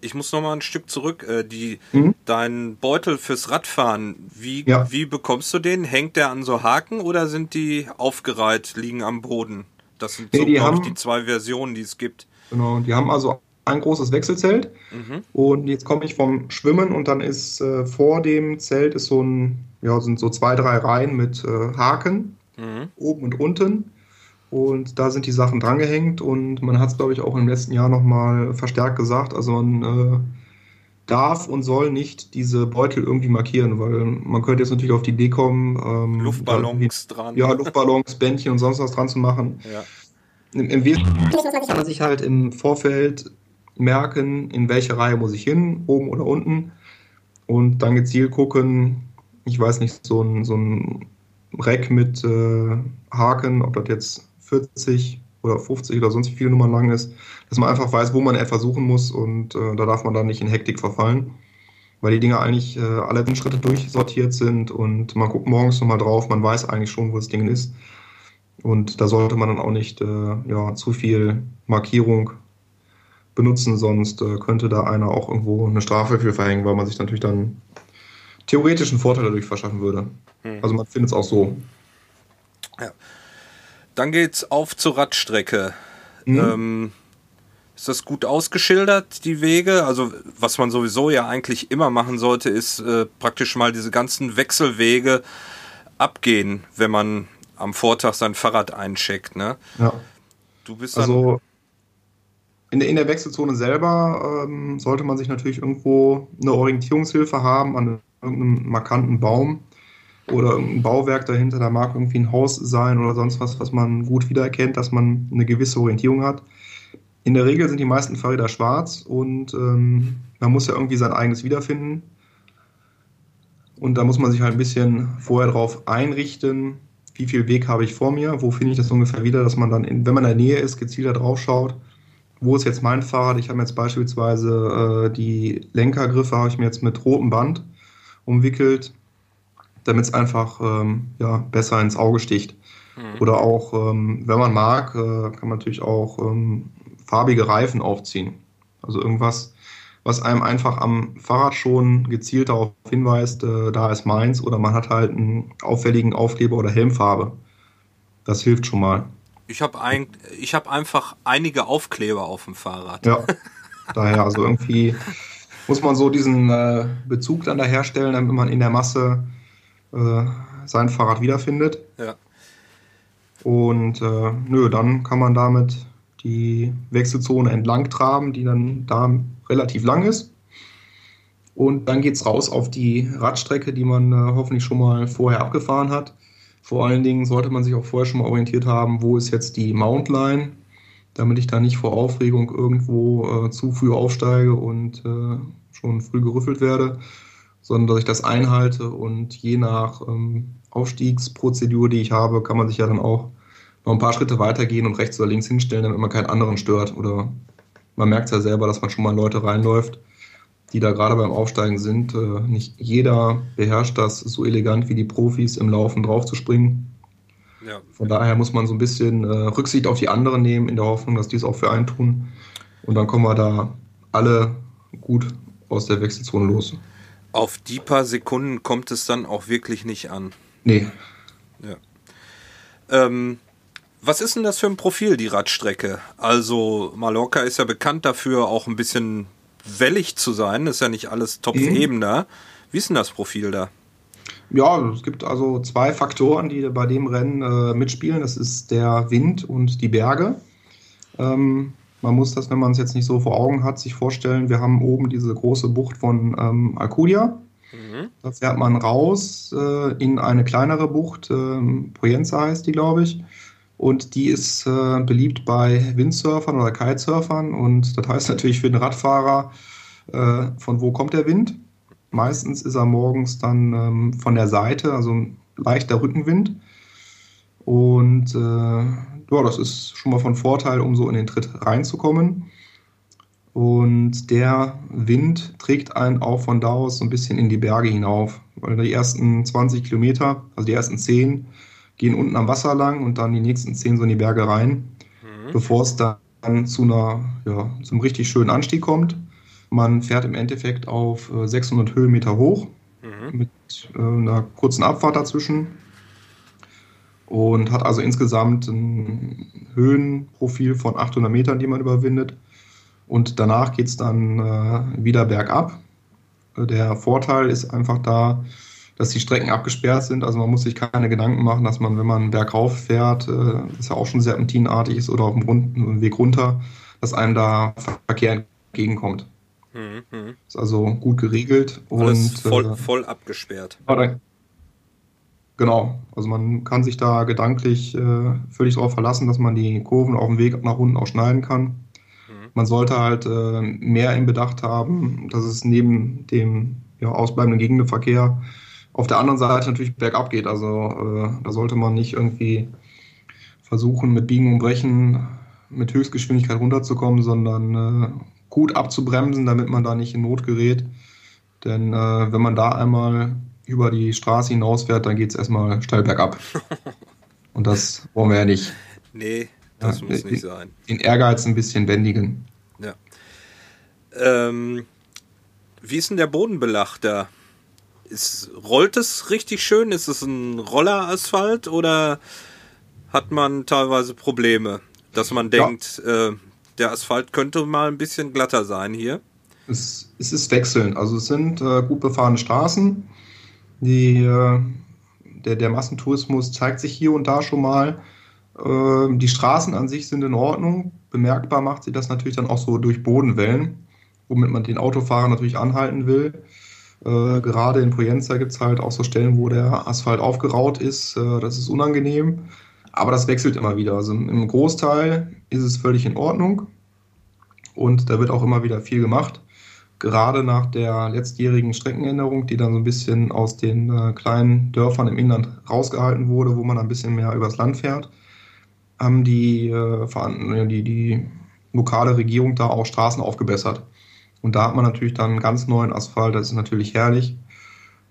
Ich muss noch mal ein Stück zurück. Äh, die, mhm. Dein Beutel fürs Radfahren, wie, ja. wie bekommst du den? Hängt der an so Haken oder sind die aufgereiht, liegen am Boden? Das sind nee, so, glaube ich, die zwei Versionen, die es gibt. Genau, die haben also ein großes Wechselzelt. Mhm. Und jetzt komme ich vom Schwimmen und dann ist äh, vor dem Zelt ist so ein, ja, sind so zwei, drei Reihen mit äh, Haken mhm. oben und unten. Und da sind die Sachen drangehängt und man hat es, glaube ich, auch im letzten Jahr nochmal verstärkt gesagt. Also man äh, darf und soll nicht diese Beutel irgendwie markieren, weil man könnte jetzt natürlich auf die Idee kommen, ähm, Luftballons da, dran. Ja, Luftballons, Bändchen und sonst was dran zu machen. Ja. Im, Im Wesentlichen kann man sich halt im Vorfeld merken, in welche Reihe muss ich hin, oben oder unten. Und dann gezielt gucken, ich weiß nicht, so ein, so ein Rack mit äh, Haken, ob das jetzt 40 oder 50 oder sonst wie viele Nummern lang ist, dass man einfach weiß, wo man etwa suchen muss und äh, da darf man dann nicht in Hektik verfallen, weil die Dinge eigentlich äh, alle Schritte durchsortiert sind und man guckt morgens nochmal drauf, man weiß eigentlich schon, wo das Ding ist. Und da sollte man dann auch nicht äh, ja, zu viel Markierung benutzen, sonst äh, könnte da einer auch irgendwo eine Strafe für verhängen, weil man sich natürlich dann theoretischen Vorteil dadurch verschaffen würde. Hm. Also man findet es auch so. Ja. Dann geht's auf zur Radstrecke. Mhm. Ähm, ist das gut ausgeschildert, die Wege? Also, was man sowieso ja eigentlich immer machen sollte, ist äh, praktisch mal diese ganzen Wechselwege abgehen, wenn man am Vortag sein Fahrrad eincheckt. Ne? Ja. Du bist also in der, in der Wechselzone selber ähm, sollte man sich natürlich irgendwo eine Orientierungshilfe haben an irgendeinem markanten Baum oder ein Bauwerk dahinter, da mag irgendwie ein Haus sein oder sonst was, was man gut wiedererkennt, dass man eine gewisse Orientierung hat. In der Regel sind die meisten Fahrräder schwarz und ähm, man muss ja irgendwie sein eigenes wiederfinden. Und da muss man sich halt ein bisschen vorher drauf einrichten, wie viel Weg habe ich vor mir, wo finde ich das ungefähr wieder, dass man dann, in, wenn man in der Nähe ist, gezielter drauf schaut, wo ist jetzt mein Fahrrad. Ich habe jetzt beispielsweise äh, die Lenkergriffe, habe ich mir jetzt mit rotem Band umwickelt, damit es einfach ähm, ja, besser ins Auge sticht. Mhm. Oder auch, ähm, wenn man mag, äh, kann man natürlich auch ähm, farbige Reifen aufziehen. Also irgendwas, was einem einfach am Fahrrad schon gezielt darauf hinweist, äh, da ist meins, oder man hat halt einen auffälligen Aufkleber oder Helmfarbe. Das hilft schon mal. Ich habe ein, hab einfach einige Aufkleber auf dem Fahrrad. Ja, daher, also irgendwie muss man so diesen äh, Bezug dann da herstellen, damit man in der Masse äh, sein Fahrrad wiederfindet. Ja. Und äh, nö, dann kann man damit die Wechselzone entlang traben, die dann da relativ lang ist. Und dann geht es raus auf die Radstrecke, die man äh, hoffentlich schon mal vorher abgefahren hat. Vor allen Dingen sollte man sich auch vorher schon mal orientiert haben, wo ist jetzt die Mountline, damit ich da nicht vor Aufregung irgendwo äh, zu früh aufsteige und äh, schon früh gerüffelt werde, sondern dass ich das einhalte und je nach ähm, Aufstiegsprozedur, die ich habe, kann man sich ja dann auch noch ein paar Schritte weitergehen und rechts oder links hinstellen, damit man keinen anderen stört. Oder man merkt ja selber, dass man schon mal Leute reinläuft, die da gerade beim Aufsteigen sind. Äh, nicht jeder beherrscht das so elegant wie die Profis im Laufen draufzuspringen. Ja. Von daher muss man so ein bisschen äh, Rücksicht auf die anderen nehmen, in der Hoffnung, dass die es auch für einen tun. Und dann kommen wir da alle gut aus der Wechselzone los. Auf die paar Sekunden kommt es dann auch wirklich nicht an. Nee. Ja. Ähm, Was ist denn das für ein Profil, die Radstrecke? Also Mallorca ist ja bekannt dafür, auch ein bisschen wellig zu sein. ist ja nicht alles top mhm. da. Wie ist denn das Profil da? Ja, es gibt also zwei Faktoren, die bei dem Rennen äh, mitspielen. Das ist der Wind und die Berge. Ähm, man muss das, wenn man es jetzt nicht so vor Augen hat, sich vorstellen, wir haben oben diese große Bucht von ähm, Alcudia. Mhm. Da fährt man raus äh, in eine kleinere Bucht, äh, Poyenza heißt die, glaube ich. Und die ist äh, beliebt bei Windsurfern oder Kitesurfern. Und das heißt natürlich für den Radfahrer, äh, von wo kommt der Wind? Meistens ist er morgens dann ähm, von der Seite, also ein leichter Rückenwind. Und äh, ja, das ist schon mal von Vorteil, um so in den Tritt reinzukommen. Und der Wind trägt einen auch von da aus so ein bisschen in die Berge hinauf. Weil die ersten 20 Kilometer, also die ersten 10, gehen unten am Wasser lang und dann die nächsten 10 so in die Berge rein, mhm. bevor es dann zu einer, ja, zum richtig schönen Anstieg kommt. Man fährt im Endeffekt auf 600 äh, Höhenmeter hoch mhm. mit äh, einer kurzen Abfahrt dazwischen und hat also insgesamt ein Höhenprofil von 800 Metern, die man überwindet. Und danach geht es dann äh, wieder bergab. Der Vorteil ist einfach da, dass die Strecken abgesperrt sind. Also man muss sich keine Gedanken machen, dass man, wenn man bergauf fährt, äh, das ja auch schon serpentinartig ist oder auf dem Weg runter, dass einem da Verkehr entgegenkommt. Mhm. Ist also gut geregelt. Alles und, voll, äh, voll abgesperrt. Genau, also man kann sich da gedanklich äh, völlig darauf verlassen, dass man die Kurven auf dem Weg nach unten auch schneiden kann. Mhm. Man sollte halt äh, mehr im Bedacht haben, dass es neben dem ja, ausbleibenden Gegenverkehr auf der anderen Seite natürlich bergab geht. Also äh, da sollte man nicht irgendwie versuchen, mit Biegen und Brechen mit Höchstgeschwindigkeit runterzukommen, sondern äh, gut abzubremsen, damit man da nicht in Not gerät. Denn äh, wenn man da einmal über die Straße hinausfährt, dann geht es erstmal steil bergab. Und das wollen wir ja nicht. Nee, das ja, muss nicht sein. Den Ehrgeiz ein bisschen bändigen. Ja. Ähm, wie ist denn der Bodenbelag da? Ist, rollt es richtig schön? Ist es ein Rollerasphalt oder hat man teilweise Probleme, dass man denkt, ja. äh, der Asphalt könnte mal ein bisschen glatter sein hier? Es, es ist wechselnd. Also es sind äh, gut befahrene Straßen. Die, äh, der, der Massentourismus zeigt sich hier und da schon mal. Äh, die Straßen an sich sind in Ordnung. Bemerkbar macht sie das natürlich dann auch so durch Bodenwellen, womit man den Autofahrer natürlich anhalten will. Äh, gerade in Projenza gibt es halt auch so Stellen, wo der Asphalt aufgeraut ist. Äh, das ist unangenehm. Aber das wechselt immer wieder. Also im Großteil ist es völlig in Ordnung. Und da wird auch immer wieder viel gemacht. Gerade nach der letztjährigen Streckenänderung, die dann so ein bisschen aus den äh, kleinen Dörfern im Inland rausgehalten wurde, wo man ein bisschen mehr übers Land fährt, haben die, äh, die, die lokale Regierung da auch Straßen aufgebessert. Und da hat man natürlich dann einen ganz neuen Asphalt, das ist natürlich herrlich.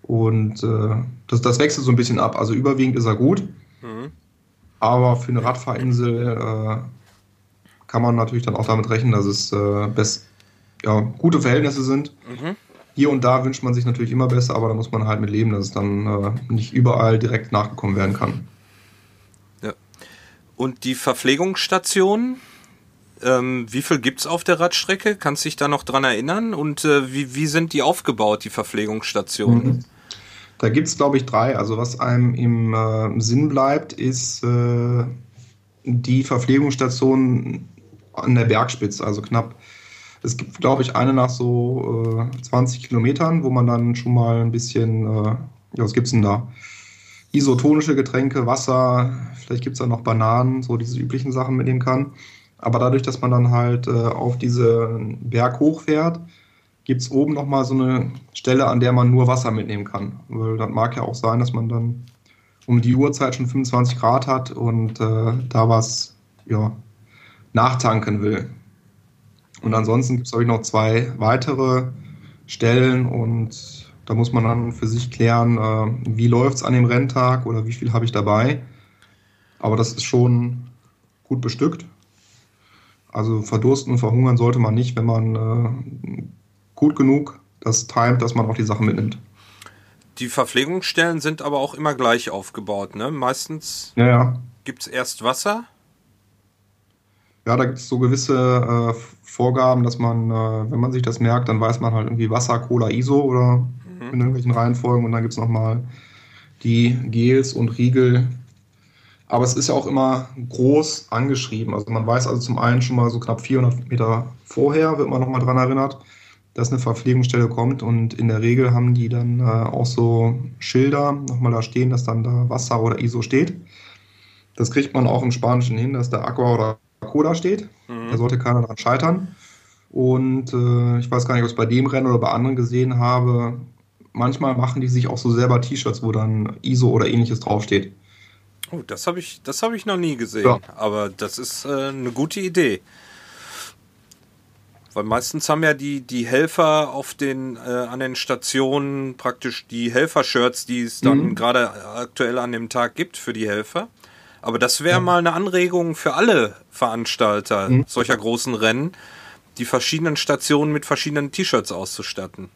Und äh, das, das wechselt so ein bisschen ab. Also überwiegend ist er gut. Mhm. Aber für eine Radfahrinsel äh, kann man natürlich dann auch damit rechnen, dass es äh, best, ja, gute Verhältnisse sind. Mhm. Hier und da wünscht man sich natürlich immer besser, aber da muss man halt mit leben, dass es dann äh, nicht überall direkt nachgekommen werden kann. Ja. Und die Verpflegungsstation, ähm, wie viel gibt es auf der Radstrecke? Kannst du dich da noch dran erinnern? Und äh, wie, wie sind die aufgebaut, die Verpflegungsstationen? Mhm. Da gibt es, glaube ich, drei. Also was einem im äh, Sinn bleibt, ist äh, die Verpflegungsstation an der Bergspitze, also knapp. Es gibt, glaube ich, eine nach so äh, 20 Kilometern, wo man dann schon mal ein bisschen, äh, ja, was gibt es denn da? Isotonische Getränke, Wasser, vielleicht gibt es da noch Bananen, so diese üblichen Sachen mitnehmen kann. Aber dadurch, dass man dann halt äh, auf diese Berg hochfährt, gibt es oben nochmal so eine Stelle, an der man nur Wasser mitnehmen kann. Weil das mag ja auch sein, dass man dann um die Uhrzeit schon 25 Grad hat und äh, da was ja, nachtanken will. Und ansonsten gibt es, glaube ich, noch zwei weitere Stellen und da muss man dann für sich klären, äh, wie läuft es an dem Renntag oder wie viel habe ich dabei. Aber das ist schon gut bestückt. Also verdursten und verhungern sollte man nicht, wenn man äh, gut genug das timet, dass man auch die Sachen mitnimmt. Die Verpflegungsstellen sind aber auch immer gleich aufgebaut, ne? Meistens ja, ja. gibt es erst Wasser Ja, da gibt es so gewisse äh, Vorgaben, dass man, äh, wenn man sich das merkt, dann weiß man halt irgendwie Wasser, Cola, ISO oder mhm. in irgendwelchen Reihenfolgen und dann gibt es nochmal die Gels und Riegel. Aber es ist ja auch immer groß angeschrieben. Also man weiß also zum einen schon mal so knapp 400 Meter vorher, wird man nochmal dran erinnert, dass eine Verpflegungsstelle kommt und in der Regel haben die dann äh, auch so Schilder nochmal da stehen, dass dann da Wasser oder ISO steht. Das kriegt man auch im Spanischen hin, dass da Aqua oder Cola steht. Mhm. Da sollte keiner dran scheitern. Und äh, ich weiß gar nicht, ob ich es bei dem Rennen oder bei anderen gesehen habe. Manchmal machen die sich auch so selber T-Shirts, wo dann ISO oder ähnliches draufsteht. Oh, das habe ich, hab ich noch nie gesehen. Ja. Aber das ist äh, eine gute Idee. Weil meistens haben ja die, die Helfer auf den, äh, an den Stationen praktisch die Helfer-Shirts, die es dann mhm. gerade aktuell an dem Tag gibt für die Helfer. Aber das wäre ja. mal eine Anregung für alle Veranstalter mhm. solcher großen Rennen, die verschiedenen Stationen mit verschiedenen T-Shirts auszustatten.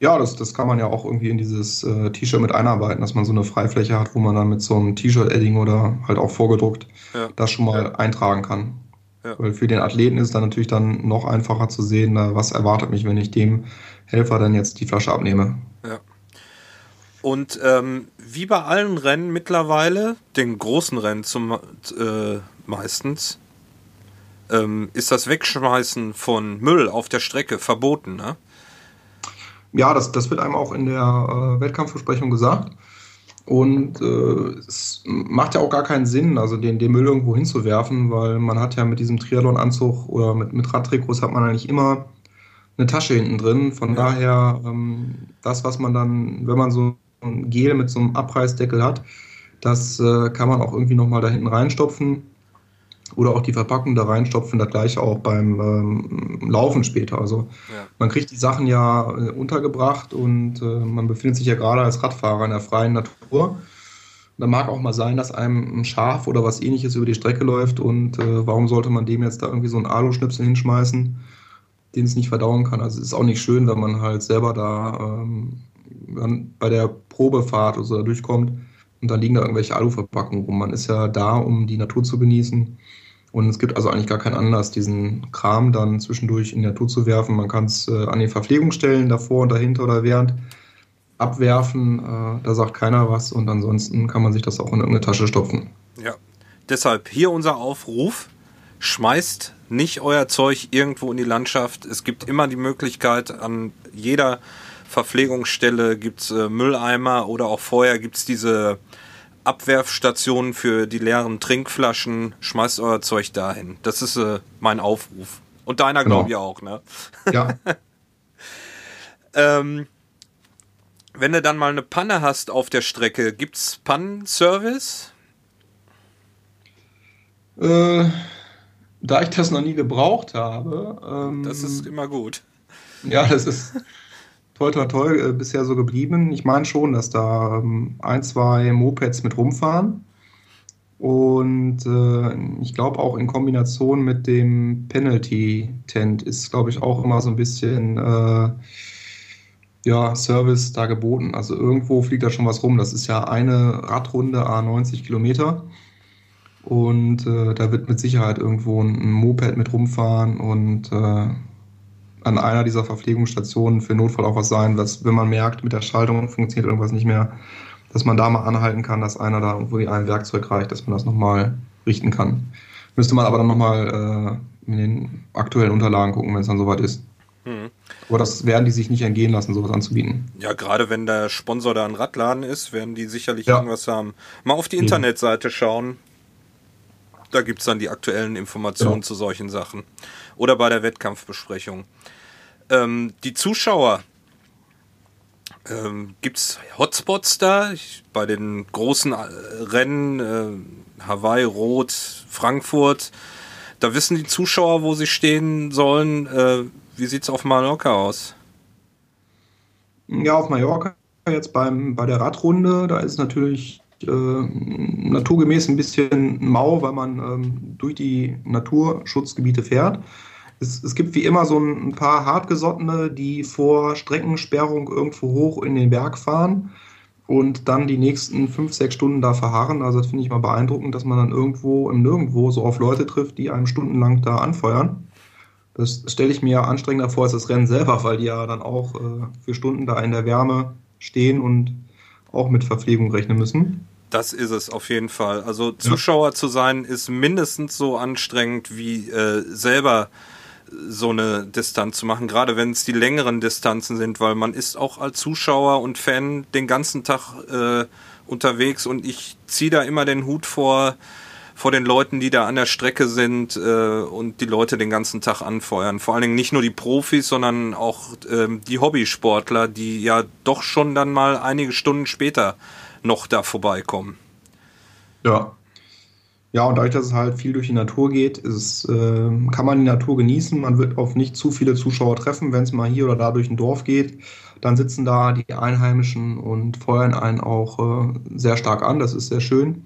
Ja, das, das kann man ja auch irgendwie in dieses äh, T-Shirt mit einarbeiten, dass man so eine Freifläche hat, wo man dann mit so einem T-Shirt-Edding oder halt auch vorgedruckt ja. das schon mal ja. eintragen kann. Ja. Weil für den Athleten ist dann natürlich dann noch einfacher zu sehen, was erwartet mich, wenn ich dem Helfer dann jetzt die Flasche abnehme. Ja. Und ähm, wie bei allen Rennen mittlerweile, den großen Rennen zum äh, meistens, ähm, ist das Wegschmeißen von Müll auf der Strecke verboten, ne? Ja, das, das wird einem auch in der äh, Wettkampfbesprechung gesagt. Und äh, es macht ja auch gar keinen Sinn, also den, den Müll irgendwo hinzuwerfen, weil man hat ja mit diesem Triathlon-Anzug oder mit, mit Radtrikots hat man eigentlich immer eine Tasche hinten drin. Von ja. daher, ähm, das, was man dann, wenn man so ein Gel mit so einem Abreißdeckel hat. Das äh, kann man auch irgendwie nochmal da hinten reinstopfen oder auch die Verpackung da reinstopfen, das gleiche auch beim ähm, Laufen später. Also ja. man kriegt die Sachen ja äh, untergebracht und äh, man befindet sich ja gerade als Radfahrer in der freien Natur. Da mag auch mal sein, dass einem ein Schaf oder was ähnliches über die Strecke läuft und äh, warum sollte man dem jetzt da irgendwie so einen Aluschnipsel hinschmeißen, den es nicht verdauen kann. Also es ist auch nicht schön, wenn man halt selber da ähm, bei der Probefahrt oder so da durchkommt und dann liegen da irgendwelche Aluverpackungen rum. Man ist ja da, um die Natur zu genießen. Und es gibt also eigentlich gar keinen Anlass, diesen Kram dann zwischendurch in die Natur zu werfen. Man kann es äh, an den Verpflegungsstellen davor und dahinter oder während abwerfen. Äh, da sagt keiner was und ansonsten kann man sich das auch in irgendeine Tasche stopfen. Ja, deshalb hier unser Aufruf. Schmeißt nicht euer Zeug irgendwo in die Landschaft. Es gibt immer die Möglichkeit, an jeder Verpflegungsstelle gibt es äh, Mülleimer oder auch vorher gibt es diese Abwerfstationen für die leeren Trinkflaschen. Schmeißt euer Zeug dahin. Das ist äh, mein Aufruf. Und deiner, genau. glaube ich, auch, ne? Ja. ähm, wenn du dann mal eine Panne hast auf der Strecke, gibt es Pannenservice? Äh, da ich das noch nie gebraucht habe. Ähm, das ist immer gut. Ja, das ist toi toi toi äh, bisher so geblieben. Ich meine schon, dass da ähm, ein, zwei Mopeds mit rumfahren. Und äh, ich glaube auch in Kombination mit dem Penalty-Tent ist, glaube ich, auch immer so ein bisschen äh, ja, Service da geboten. Also irgendwo fliegt da schon was rum. Das ist ja eine Radrunde A 90 Kilometer. Und äh, da wird mit Sicherheit irgendwo ein, Moped mit rumfahren und äh, an einer dieser Verpflegungsstationen für Notfall auch was sein, dass wenn man merkt, mit der Schaltung funktioniert irgendwas nicht mehr, dass man da mal anhalten kann, dass einer da irgendwo ein Werkzeug reicht, dass man das nochmal richten kann. Müsste man aber dann nochmal äh, in den aktuellen Unterlagen gucken, wenn es dann soweit ist. Mhm. Aber das werden die sich nicht entgehen lassen, sowas anzubieten. Ja, gerade wenn der Sponsor da ein Radladen ist, werden die sicherlich ja. irgendwas haben. Mal auf die Internetseite schauen. Da gibt es dann die aktuellen Informationen ja. zu solchen Sachen. Oder bei der Wettkampfbesprechung. Ähm, die Zuschauer, ähm, gibt es Hotspots da? Ich, bei den großen äh, Rennen, äh, Hawaii, Rot, Frankfurt, da wissen die Zuschauer, wo sie stehen sollen. Äh, wie sieht es auf Mallorca aus? Ja, auf Mallorca jetzt beim, bei der Radrunde, da ist natürlich äh, naturgemäß ein bisschen mau, weil man ähm, durch die Naturschutzgebiete fährt es, es gibt wie immer so ein, paar Hartgesottene, die vor Streckensperrung irgendwo hoch in den Berg fahren und dann die nächsten fünf, sechs Stunden da verharren. Also das finde ich mal beeindruckend, dass man dann irgendwo im Nirgendwo so auf Leute trifft, die einem stundenlang da anfeuern. Das stelle ich mir anstrengender vor als das Rennen selber, weil die ja dann auch äh, für Stunden da in der Wärme stehen und auch mit Verpflegung rechnen müssen. Das ist es auf jeden Fall. Also Zuschauer ja. zu sein ist mindestens so anstrengend wie äh, selber so eine Distanz zu machen, gerade wenn es die längeren Distanzen sind, weil man ist auch als Zuschauer und Fan den ganzen Tag äh, unterwegs und ich ziehe da immer den Hut vor vor den Leuten, die da an der Strecke sind äh, und die Leute den ganzen Tag anfeuern. Vor allen Dingen nicht nur die Profis, sondern auch ähm, die Hobbysportler, die ja doch schon dann mal einige Stunden später noch da vorbeikommen. Ja, ja, und dadurch, dass es halt viel durch die Natur geht, ist, äh, kann man die Natur genießen. Man wird auf nicht zu viele Zuschauer treffen. Wenn es mal hier oder da durch ein Dorf geht, dann sitzen da die Einheimischen und feuern einen auch äh, sehr stark an. Das ist sehr schön.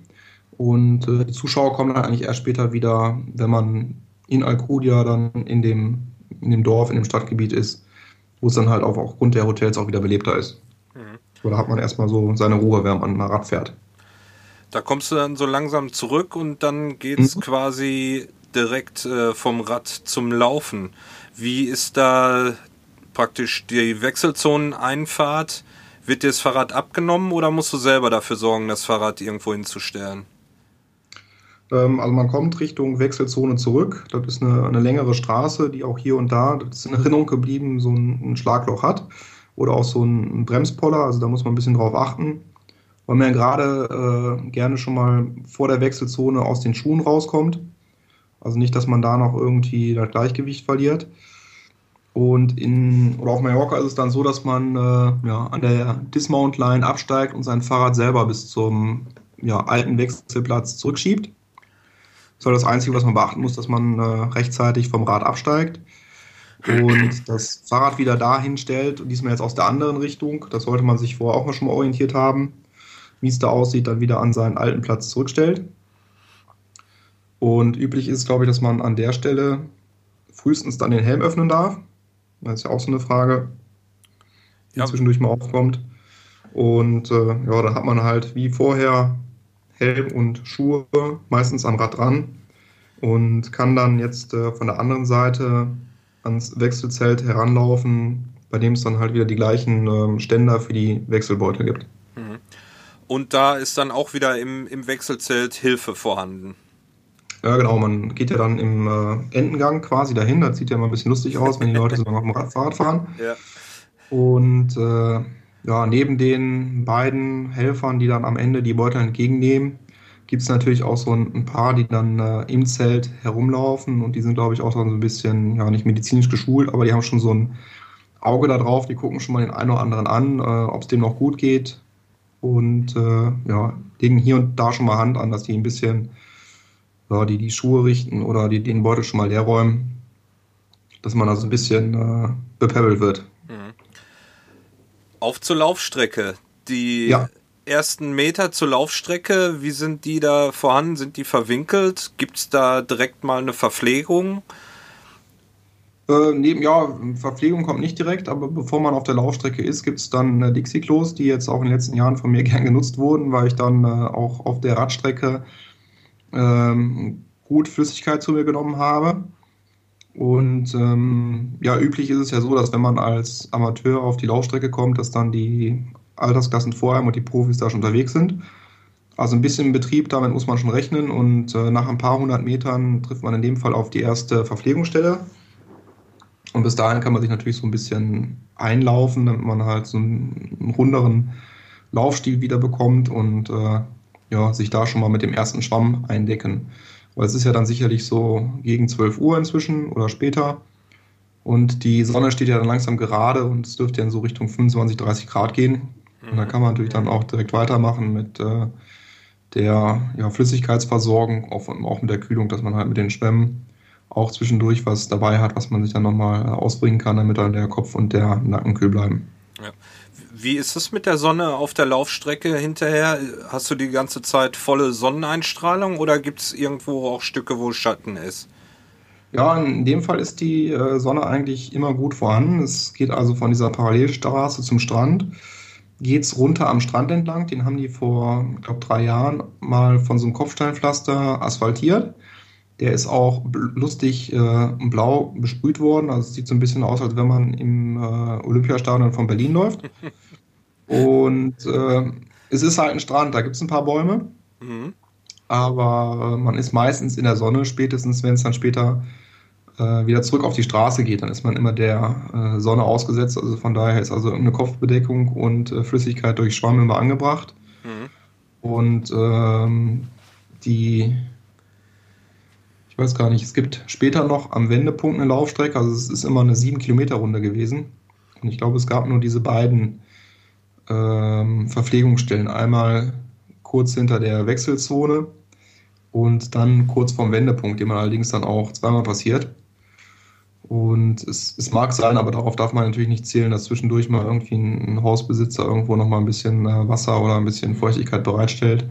Und äh, die Zuschauer kommen dann eigentlich erst später wieder, wenn man in Alcudia dann in dem, in dem Dorf, in dem Stadtgebiet ist, wo es dann halt auch aufgrund der Hotels auch wieder belebter ist. Mhm. So, da hat man erstmal so seine Ruhe, wenn man mal Rad fährt. Da kommst du dann so langsam zurück und dann geht's mhm. quasi direkt äh, vom Rad zum Laufen. Wie ist da praktisch die Wechselzoneneinfahrt? Wird dir das Fahrrad abgenommen oder musst du selber dafür sorgen, das Fahrrad irgendwo hinzustellen? Ähm, also man kommt Richtung Wechselzone zurück. Das ist eine, eine, längere Straße, die auch hier und da, das ist in Erinnerung geblieben, so ein, ein Schlagloch hat. Oder auch so ein Bremspoller, also da muss man ein bisschen drauf achten weil man gerade äh, gerne schon mal vor der Wechselzone aus den Schuhen rauskommt. Also nicht, dass man da noch irgendwie das Gleichgewicht verliert. Und in, oder auf Mallorca ist es dann so, dass man äh, ja, an der Dismount-Line absteigt und sein Fahrrad selber bis zum ja, alten Wechselplatz zurückschiebt. Das ist das Einzige, was man beachten muss, dass man äh, rechtzeitig vom Rad absteigt und das Fahrrad wieder dahin stellt, diesmal jetzt aus der anderen Richtung. Das sollte man sich vorher auch mal schon mal orientiert haben wie es da aussieht, dann wieder an seinen alten Platz zurückstellt. Und üblich ist, glaube ich, dass man an der Stelle frühestens dann den Helm öffnen darf. Das ist ja auch so eine Frage, die ja. zwischendurch mal aufkommt. Und äh, ja, da hat man halt wie vorher Helm und Schuhe meistens am Rad dran und kann dann jetzt äh, von der anderen Seite ans Wechselzelt heranlaufen, bei dem es dann halt wieder die gleichen äh, Ständer für die Wechselbeutel gibt. Und da ist dann auch wieder im, im Wechselzelt Hilfe vorhanden. Ja, genau. Man geht ja dann im äh, Endengang quasi dahin. Das sieht ja immer ein bisschen lustig aus, wenn die Leute so auf dem Fahrrad fahren. Ja. Und äh, ja, neben den beiden Helfern, die dann am Ende die Beutel entgegennehmen, gibt es natürlich auch so ein, paar, die dann äh, im Zelt herumlaufen. Und die sind, glaube ich, auch so ein bisschen, ja, nicht medizinisch geschult, aber die haben schon so ein Auge da drauf. Die gucken schon mal den einen oder anderen an, äh, ob es dem noch gut geht und äh, ja, legen hier und da schon mal Hand an, dass die ein bisschen ja, die, die Schuhe richten oder die, den Beutel schon mal leer räumen, dass man also ein bisschen äh, bepebbelt wird. Mhm. Auf zur Laufstrecke. Die ja. ersten Meter zur Laufstrecke, wie sind die da vorhanden? Sind die verwinkelt? Gibt es da direkt mal eine Verpflegung? Äh, neben, ja, Verpflegung kommt nicht direkt, aber bevor man auf der Laufstrecke ist, gibt es dann äh, Dixie-Klos, die jetzt auch in den letzten Jahren von mir gern genutzt wurden, weil ich dann äh, auch auf der Radstrecke ähm, gut Flüssigkeit zu mir genommen habe. Und ähm, ja, üblich ist es ja so, dass wenn man als Amateur auf die Laufstrecke kommt, dass dann die Altersklassen vor einem und die Profis da schon unterwegs sind. Also ein bisschen Betrieb, damit muss man schon rechnen und äh, nach ein paar hundert Metern trifft man in dem Fall auf die erste Verpflegungsstelle und bis dahin kann man sich natürlich so ein bisschen einlaufen, damit man halt so einen, einen runderen Laufstil wieder bekommt und äh, ja, sich da schon mal mit dem ersten Schwamm eindecken. Weil es ist ja dann sicherlich so gegen 12 Uhr inzwischen oder später. Und die Sonne steht ja dann langsam gerade und es dürfte ja in so Richtung 25, 30 Grad gehen. Und da kann man natürlich dann auch direkt weitermachen mit äh, der ja, Flüssigkeitsversorgung, auch, auch mit der Kühlung, dass man halt mit den Schwämmen auch zwischendurch was dabei hat, was man sich dann nochmal ausbringen kann, damit dann der Kopf und der Nacken kühl bleiben. Ja. Wie ist es mit der Sonne auf der Laufstrecke hinterher? Hast du die ganze Zeit volle Sonneneinstrahlung oder gibt es irgendwo auch Stücke, wo Schatten ist? Ja, in dem Fall ist die äh, Sonne eigentlich immer gut vorhanden. Es geht also von dieser Parallelstraße zum Strand. geht es runter am Strand entlang. Den haben die vor, ich glaube, drei Jahren mal von so einem Kopfsteinpflaster asphaltiert. Der ist auch lustig äh, blau besprüht worden. Also es sieht so ein bisschen aus, als wenn man im äh, Olympiastadion von Berlin läuft. Und äh, es ist halt ein Strand, da gibt es ein paar Bäume. Mhm. Aber äh, man ist meistens in der Sonne, spätestens wenn es dann später äh, wieder zurück auf die Straße geht, dann ist man immer der äh, Sonne ausgesetzt. Also von daher ist also eine Kopfbedeckung und Flüssigkeit durch Schwamm immer angebracht. Mhm. Und ähm, die ich weiß gar nicht, es gibt später noch am Wendepunkt eine Laufstrecke, also es ist immer eine 7-Kilometer-Runde gewesen. Und ich glaube, es gab nur diese beiden ähm, Verpflegungsstellen. Einmal kurz hinter der Wechselzone und dann kurz vorm Wendepunkt, den man allerdings dann auch zweimal passiert. Und es, es, mag sein, aber darauf darf man natürlich nicht zählen, dass zwischendurch mal irgendwie ein, Hausbesitzer irgendwo nochmal ein bisschen äh, Wasser oder ein bisschen Feuchtigkeit bereitstellt.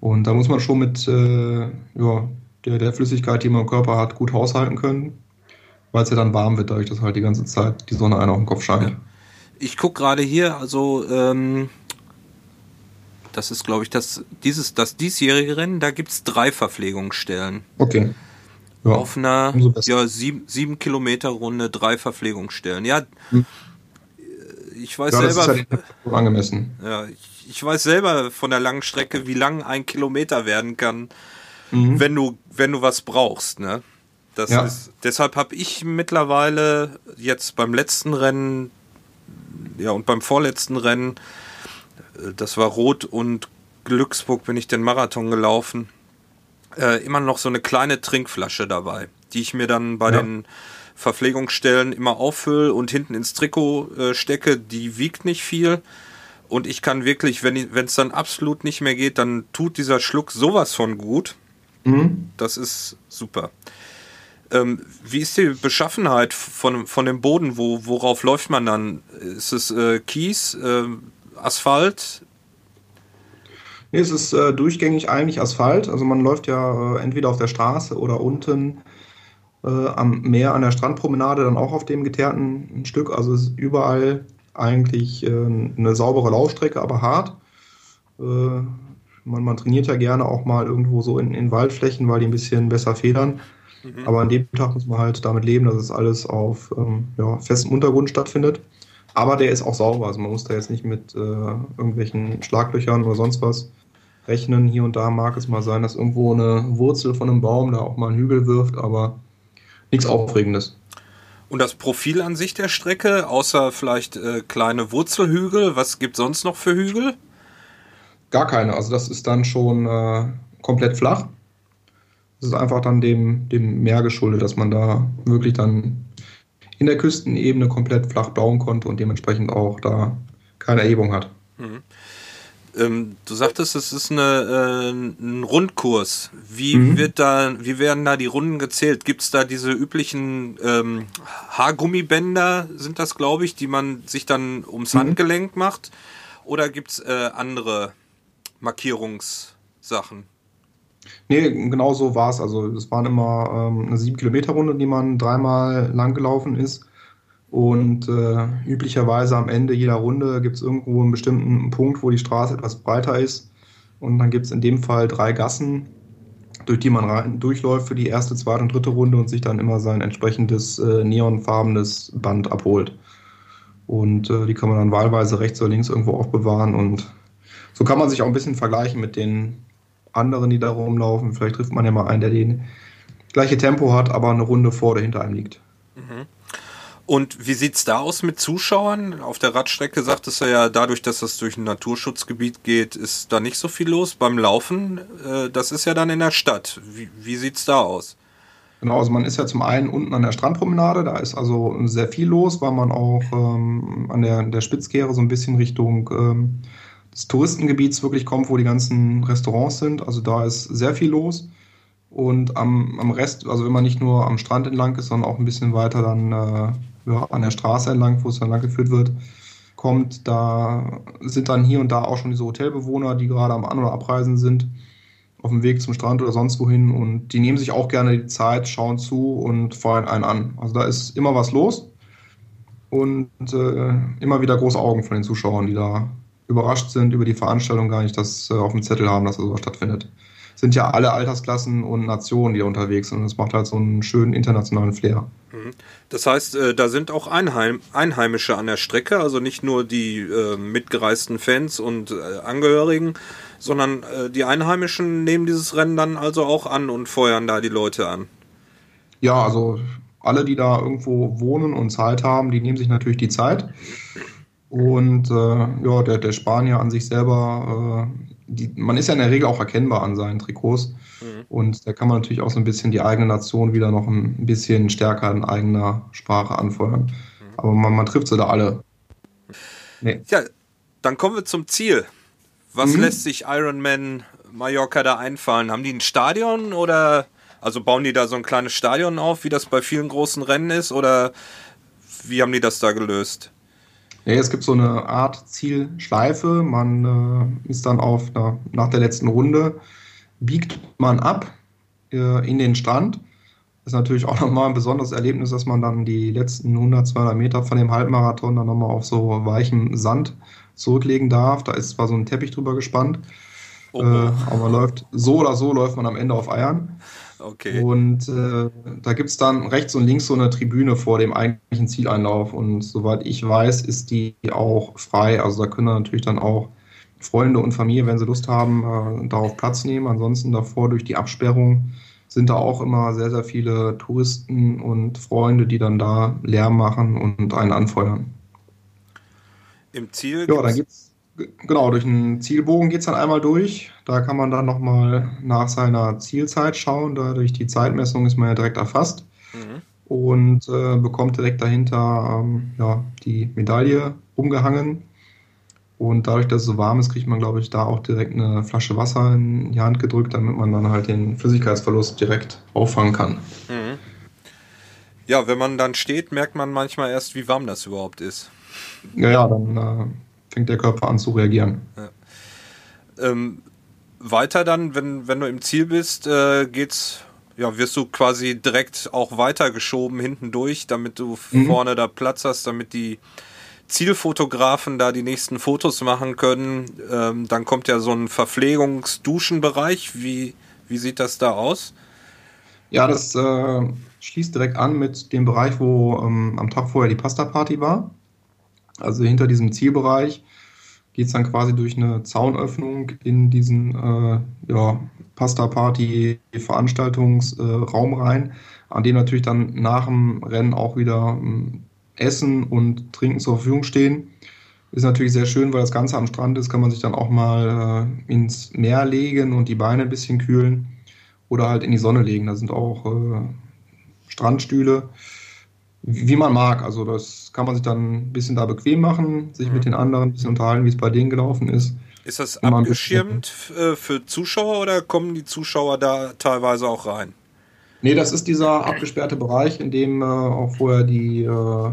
Und da muss man schon mit äh, ja, der, der Flüssigkeit, die man im Körper hat, gut haushalten können, weil es ja dann warm wird, dadurch, dass halt die ganze Zeit die Sonne einen auf den Kopf scheint. Ja. Ich gucke gerade hier, also ähm, das ist, glaube ich, das, dieses, das diesjährige Rennen, da gibt es drei Verpflegungsstellen. Okay. Ja, auf einer ja, sieben, sieben Kilometer Runde drei Verpflegungsstellen. Ja, hm. ich weiß ja, selber. Das ist ja angemessen. Ja, ich, ich weiß selber von der langen Strecke, wie lang ein Kilometer werden kann mhm. wenn du, wenn du was brauchst, ne? Das ja. ist, deshalb habe ich mittlerweile jetzt beim letzten Rennen, ja, und beim vorletzten Rennen, äh, das war Rot und Glücksburg, bin ich den Marathon gelaufen, äh, immer noch so eine kleine Trinkflasche dabei, die ich mir dann bei ja. den Verpflegungsstellen immer auffülle und hinten ins Trikot äh, stecke. Die wiegt nicht viel. Und ich kann wirklich, wenn es dann absolut nicht mehr geht, dann tut dieser Schluck sowas von gut. Mhm. Das ist super. Ähm, wie ist die Beschaffenheit von, von dem Boden? Wo, worauf läuft man dann? Ist es äh, Kies, äh, Asphalt? Nee, es ist äh, durchgängig eigentlich Asphalt. Also man läuft ja äh, entweder auf der Straße oder unten äh, am Meer an der Strandpromenade dann auch auf dem geteerten Stück. Also es ist überall eigentlich äh, eine saubere Laufstrecke, aber hart. Man, man trainiert ja gerne auch mal irgendwo so in, in Waldflächen, weil die ein bisschen besser federn. Mhm. Aber an dem Tag muss man halt damit leben, dass es alles auf ähm, ja, festem Untergrund stattfindet. Aber der ist auch sauber, also man muss da jetzt nicht mit äh, irgendwelchen Schlaglöchern oder sonst was rechnen. Hier und da mag es mal sein, dass irgendwo eine Wurzel von einem Baum da auch mal einen Hügel wirft, aber nichts Aufregendes. Und das Profil an sich der Strecke, außer vielleicht äh, kleine Wurzelhügel, was gibt es sonst noch für Hügel? Gar keine. Also das ist dann schon äh, komplett flach. Das ist einfach dann dem, dem Meer geschuldet, dass man da wirklich dann in der Küstenebene komplett flach bauen konnte und dementsprechend auch da keine Erhebung hat. Mhm. Ähm, du sagtest, es ist eine, äh, ein Rundkurs. Wie mhm. wird da, wie werden da die Runden gezählt? Gibt es da diese üblichen ähm, Haargummibänder, sind das, glaube ich, die man sich dann ums mhm. Handgelenk macht? Oder gibt es äh, andere Markierungssachen. Nee, genau so war es. Also es waren immer ähm, eine 7-Kilometer-Runde, die man dreimal lang gelaufen ist. Und äh, üblicherweise am Ende jeder Runde gibt es irgendwo einen bestimmten Punkt, wo die Straße etwas breiter ist. Und dann gibt es in dem Fall drei Gassen, durch die man rein, durchläuft für die erste, zweite und dritte Runde und sich dann immer sein entsprechendes äh, neonfarbenes Band abholt. Und äh, die kann man dann wahlweise rechts oder links irgendwo aufbewahren und so kann man sich auch ein bisschen vergleichen mit den anderen, die da rumlaufen. Vielleicht trifft man ja mal einen, der den gleiche Tempo hat, aber eine Runde vor oder hinter einem liegt. Mhm. Und wie sieht es da aus mit Zuschauern? Auf der Radstrecke sagtest du ja, dadurch, dass das durch ein Naturschutzgebiet geht, ist da nicht so viel los. Beim Laufen, äh, das ist ja dann in der Stadt. Wie, wie sieht es da aus? Genau, also man ist ja zum einen unten an der Strandpromenade, da ist also sehr viel los, weil man auch ähm, an der, der Spitzkehre so ein bisschen Richtung ähm, des Touristengebiets wirklich kommt, wo die ganzen Restaurants sind. Also da ist sehr viel los. Und am, am Rest, also wenn man nicht nur am Strand entlang ist, sondern auch ein bisschen weiter dann äh, ja, an der Straße entlang, wo es dann lang geführt wird, kommt, da sind dann hier und da auch schon diese Hotelbewohner, die gerade am An- oder Abreisen sind, auf dem Weg zum Strand oder sonst wohin. Und die nehmen sich auch gerne die Zeit, schauen zu und feuern einen an. Also da ist immer was los. und äh, immer wieder große Augen von den Zuschauern, die da überrascht sind über die Veranstaltung, gar nicht das äh, auf dem Zettel haben, dass sowas stattfindet. Sind ja alle Altersklassen und Nationen, die da unterwegs sind. Und das macht halt so einen schönen internationalen Flair. Mhm. Das heißt, äh, da sind auch Einheim Einheimische an der Strecke, also nicht nur die äh, mitgereisten Fans und äh, Angehörigen, sondern äh, die Einheimischen nehmen dieses Rennen dann also auch an und feuern da die Leute an. Ja, also alle, die da irgendwo wohnen und Zeit haben, die nehmen sich natürlich die Zeit. Und äh, ja, der, der Spanier an sich selber, äh, die, man ist ja in der Regel auch erkennbar an seinen Trikots. Mhm. Und da kann man natürlich auch so ein bisschen die eigene Nation wieder noch ein bisschen stärker in eigener Sprache anfeuern. Mhm. Aber man, man, trifft sie da alle. Nee. Ja, dann kommen wir zum Ziel. Was mhm. lässt sich Ironman Mallorca da einfallen? Haben die ein Stadion oder also bauen die da so ein kleines Stadion auf, wie das bei vielen großen Rennen ist? Oder wie haben die das da gelöst? Ja, es gibt so eine Art Zielschleife. Man äh, ist dann auf na, nach der letzten Runde, biegt man ab äh, in den Strand. Das ist natürlich auch nochmal ein besonderes Erlebnis, dass man dann die letzten 100, 200 Meter von dem Halbmarathon dann nochmal auf so weichem Sand zurücklegen darf. Da ist zwar so ein Teppich drüber gespannt, oh. äh, aber man läuft so oder so läuft man am Ende auf Eiern. Okay. Und äh, da gibt es dann rechts und links so eine Tribüne vor dem eigentlichen Zieleinlauf. Und soweit ich weiß, ist die auch frei. Also da können natürlich dann auch Freunde und Familie, wenn sie Lust haben, äh, darauf Platz nehmen. Ansonsten davor durch die Absperrung sind da auch immer sehr, sehr viele Touristen und Freunde, die dann da Lärm machen und einen anfeuern. Im Ziel? Ja, dann gibt's genau, durch einen Zielbogen geht es dann einmal durch. Da kann man dann nochmal nach seiner Zielzeit schauen. Da durch die Zeitmessung ist man ja direkt erfasst mhm. und äh, bekommt direkt dahinter ähm, ja, die Medaille umgehangen. Und dadurch, dass es so warm ist, kriegt man, glaube ich, da auch direkt eine Flasche Wasser in die Hand gedrückt, damit man dann halt den Flüssigkeitsverlust direkt auffangen kann. Mhm. Ja, wenn man dann steht, merkt man manchmal erst, wie warm das überhaupt ist. Ja, ja, dann äh, fängt der Körper an zu reagieren. Ja. Ähm, weiter dann, wenn, wenn du im Ziel bist, äh, geht's, ja, wirst du quasi direkt auch weitergeschoben hinten durch, damit du mhm. vorne da Platz hast, damit die Zielfotografen da die nächsten Fotos machen können. Ähm, dann kommt ja so ein Verpflegungsduschenbereich. Wie, wie sieht das da aus? Ja, das äh, schließt direkt an mit dem Bereich, wo ähm, am Tag vorher die Pasta-Party war. Also hinter diesem Zielbereich geht es dann quasi durch eine Zaunöffnung in diesen äh, ja, Pasta-Party-Veranstaltungsraum äh, rein, an dem natürlich dann nach dem Rennen auch wieder äh, Essen und Trinken zur Verfügung stehen. Ist natürlich sehr schön, weil das Ganze am Strand ist, kann man sich dann auch mal äh, ins Meer legen und die Beine ein bisschen kühlen oder halt in die Sonne legen. Da sind auch äh, Strandstühle wie man mag. Also das kann man sich dann ein bisschen da bequem machen, sich mhm. mit den anderen ein bisschen unterhalten, wie es bei denen gelaufen ist. Ist das abgeschirmt äh, für Zuschauer oder kommen die Zuschauer da teilweise auch rein? Nee, das ist dieser abgesperrte Bereich, in dem äh, auch vorher die, äh,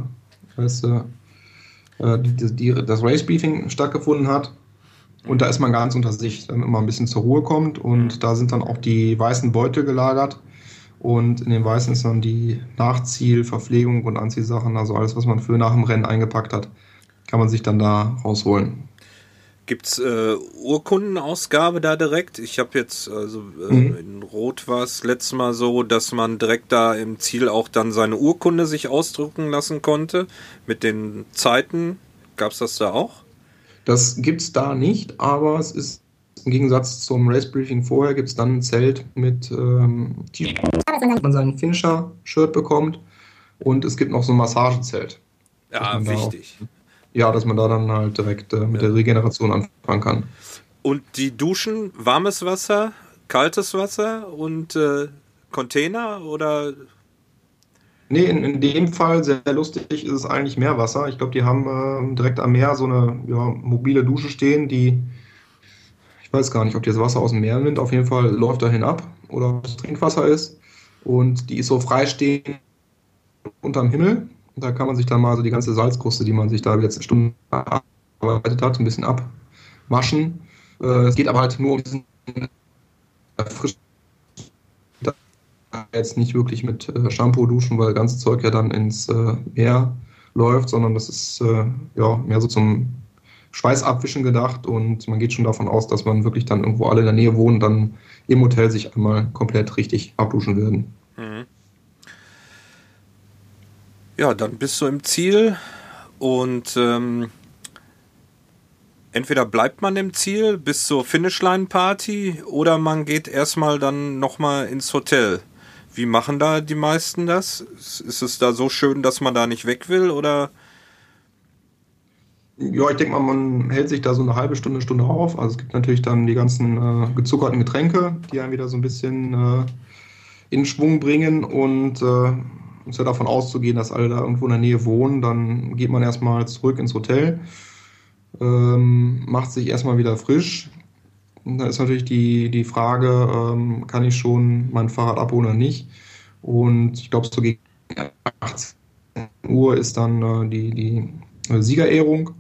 du, äh, die, die, das Race Briefing stattgefunden hat. Und da ist man ganz unter sich, damit man ein bisschen zur Ruhe kommt. Und mhm. da sind dann auch die weißen Beutel gelagert und in den weißen ist dann die Nachziel, Verpflegung und Anziehsachen, also alles, was man für nach dem Rennen eingepackt hat, kann man sich dann da rausholen. Gibt es äh, Urkundenausgabe da direkt? Ich habe jetzt, also äh, mhm. in Rot war es letztes Mal so, dass man direkt da im Ziel auch dann seine Urkunde sich ausdrucken lassen konnte. Mit den Zeiten. Gab es das da auch? Das gibt es da nicht, aber es ist im Gegensatz zum Race Briefing vorher gibt es dann ein Zelt mit ähm, T-Shirt, man sein Finisher-Shirt bekommt und es gibt noch so ein Massagezelt. Ja, wichtig. Auch, ja, dass man da dann halt direkt äh, mit ja. der Regeneration anfangen kann. Und die Duschen, warmes Wasser, kaltes Wasser und äh, Container oder Nee, in, in dem Fall sehr lustig ist es eigentlich Meerwasser. Ich glaube, die haben äh, direkt am Meer so eine ja, mobile Dusche stehen, die ich weiß gar nicht, ob die das Wasser aus dem Meer nimmt. Auf jeden Fall läuft dahin ab oder ob es Trinkwasser ist. Und die ist so freistehend unterm Himmel. Da kann man sich dann mal so die ganze Salzkruste, die man sich da jetzt Stunden erarbeitet hat, ein bisschen abwaschen. Äh, es geht aber halt nur um diesen Erfrischung. Jetzt nicht wirklich mit äh, Shampoo duschen, weil das ganze Zeug ja dann ins äh, Meer läuft, sondern das ist ja mehr so zum Schweißabwischen gedacht und man geht schon davon aus, dass man wirklich dann irgendwo alle in der Nähe wohnen, dann im Hotel sich einmal komplett richtig abduschen werden. Mhm. Ja, dann bist du im Ziel und ähm, entweder bleibt man im Ziel bis zur Finishline-Party oder man geht erstmal dann nochmal ins Hotel. Wie machen da die meisten das? Ist es da so schön, dass man da nicht weg will oder? Ja, ich denke mal, man hält sich da so eine halbe Stunde, Stunde auf. Also es gibt natürlich dann die ganzen äh, gezuckerten Getränke, die einen wieder so ein bisschen äh, in Schwung bringen und äh, ist ja davon auszugehen, dass alle da irgendwo in der Nähe wohnen. Dann geht man erstmal zurück ins Hotel, ähm, macht sich erstmal wieder frisch. Und da ist natürlich die, die Frage, ähm, kann ich schon mein Fahrrad abholen oder nicht? Und ich glaube, so gegen 18 Uhr ist dann äh, die, die Siegerehrung.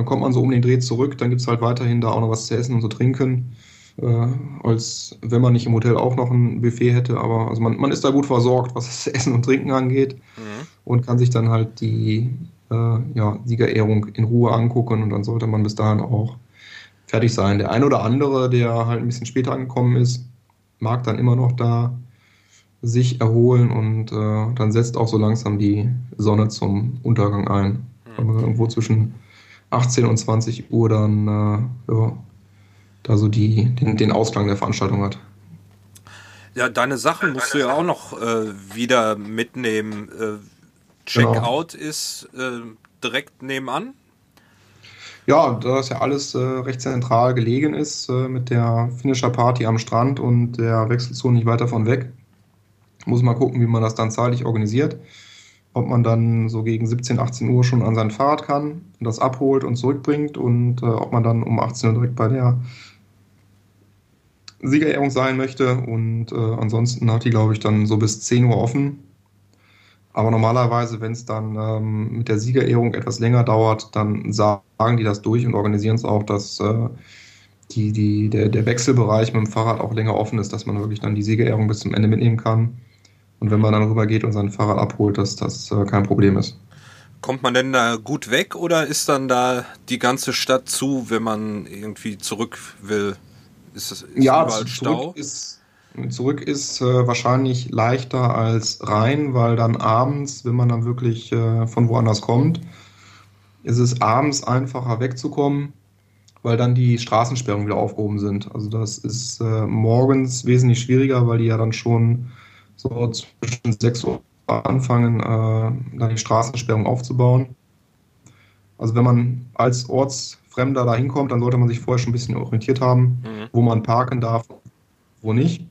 Dann kommt man so um den Dreh zurück, dann gibt es halt weiterhin da auch noch was zu essen und zu trinken, äh, als wenn man nicht im Hotel auch noch ein Buffet hätte. Aber also man, man ist da gut versorgt, was das Essen und Trinken angeht mhm. und kann sich dann halt die äh, ja, Siegerehrung in Ruhe angucken und dann sollte man bis dahin auch fertig sein. Der ein oder andere, der halt ein bisschen später angekommen ist, mag dann immer noch da sich erholen und äh, dann setzt auch so langsam die Sonne zum Untergang ein. Mhm. Irgendwo zwischen 18 und 20 Uhr dann äh, ja, da so die, den, den Ausklang der Veranstaltung hat. Ja, deine Sachen musst du ja auch noch äh, wieder mitnehmen. Äh, Checkout genau. ist äh, direkt nebenan. Ja, da das ja alles äh, recht zentral gelegen ist, äh, mit der Finisher Party am Strand und der Wechselzone nicht weiter von weg, muss man gucken, wie man das dann zeitlich organisiert ob man dann so gegen 17, 18 Uhr schon an sein Fahrrad kann und das abholt und zurückbringt und äh, ob man dann um 18 Uhr direkt bei der Siegerehrung sein möchte. Und äh, ansonsten hat die, glaube ich, dann so bis 10 Uhr offen. Aber normalerweise, wenn es dann ähm, mit der Siegerehrung etwas länger dauert, dann sagen die das durch und organisieren es auch, dass äh, die, die, der, der Wechselbereich mit dem Fahrrad auch länger offen ist, dass man wirklich dann die Siegerehrung bis zum Ende mitnehmen kann. Und wenn man dann rübergeht und sein Fahrrad abholt, dass das äh, kein Problem ist. Kommt man denn da gut weg oder ist dann da die ganze Stadt zu, wenn man irgendwie zurück will? Ist das ist ja, überall Stau? Ist, zurück ist äh, wahrscheinlich leichter als rein, weil dann abends, wenn man dann wirklich äh, von woanders kommt, ist es abends einfacher wegzukommen, weil dann die Straßensperrungen wieder aufgehoben sind. Also das ist äh, morgens wesentlich schwieriger, weil die ja dann schon so zwischen 6 Uhr anfangen, äh, dann die Straßensperrung aufzubauen. Also wenn man als Ortsfremder da hinkommt, dann sollte man sich vorher schon ein bisschen orientiert haben, mhm. wo man parken darf, wo nicht.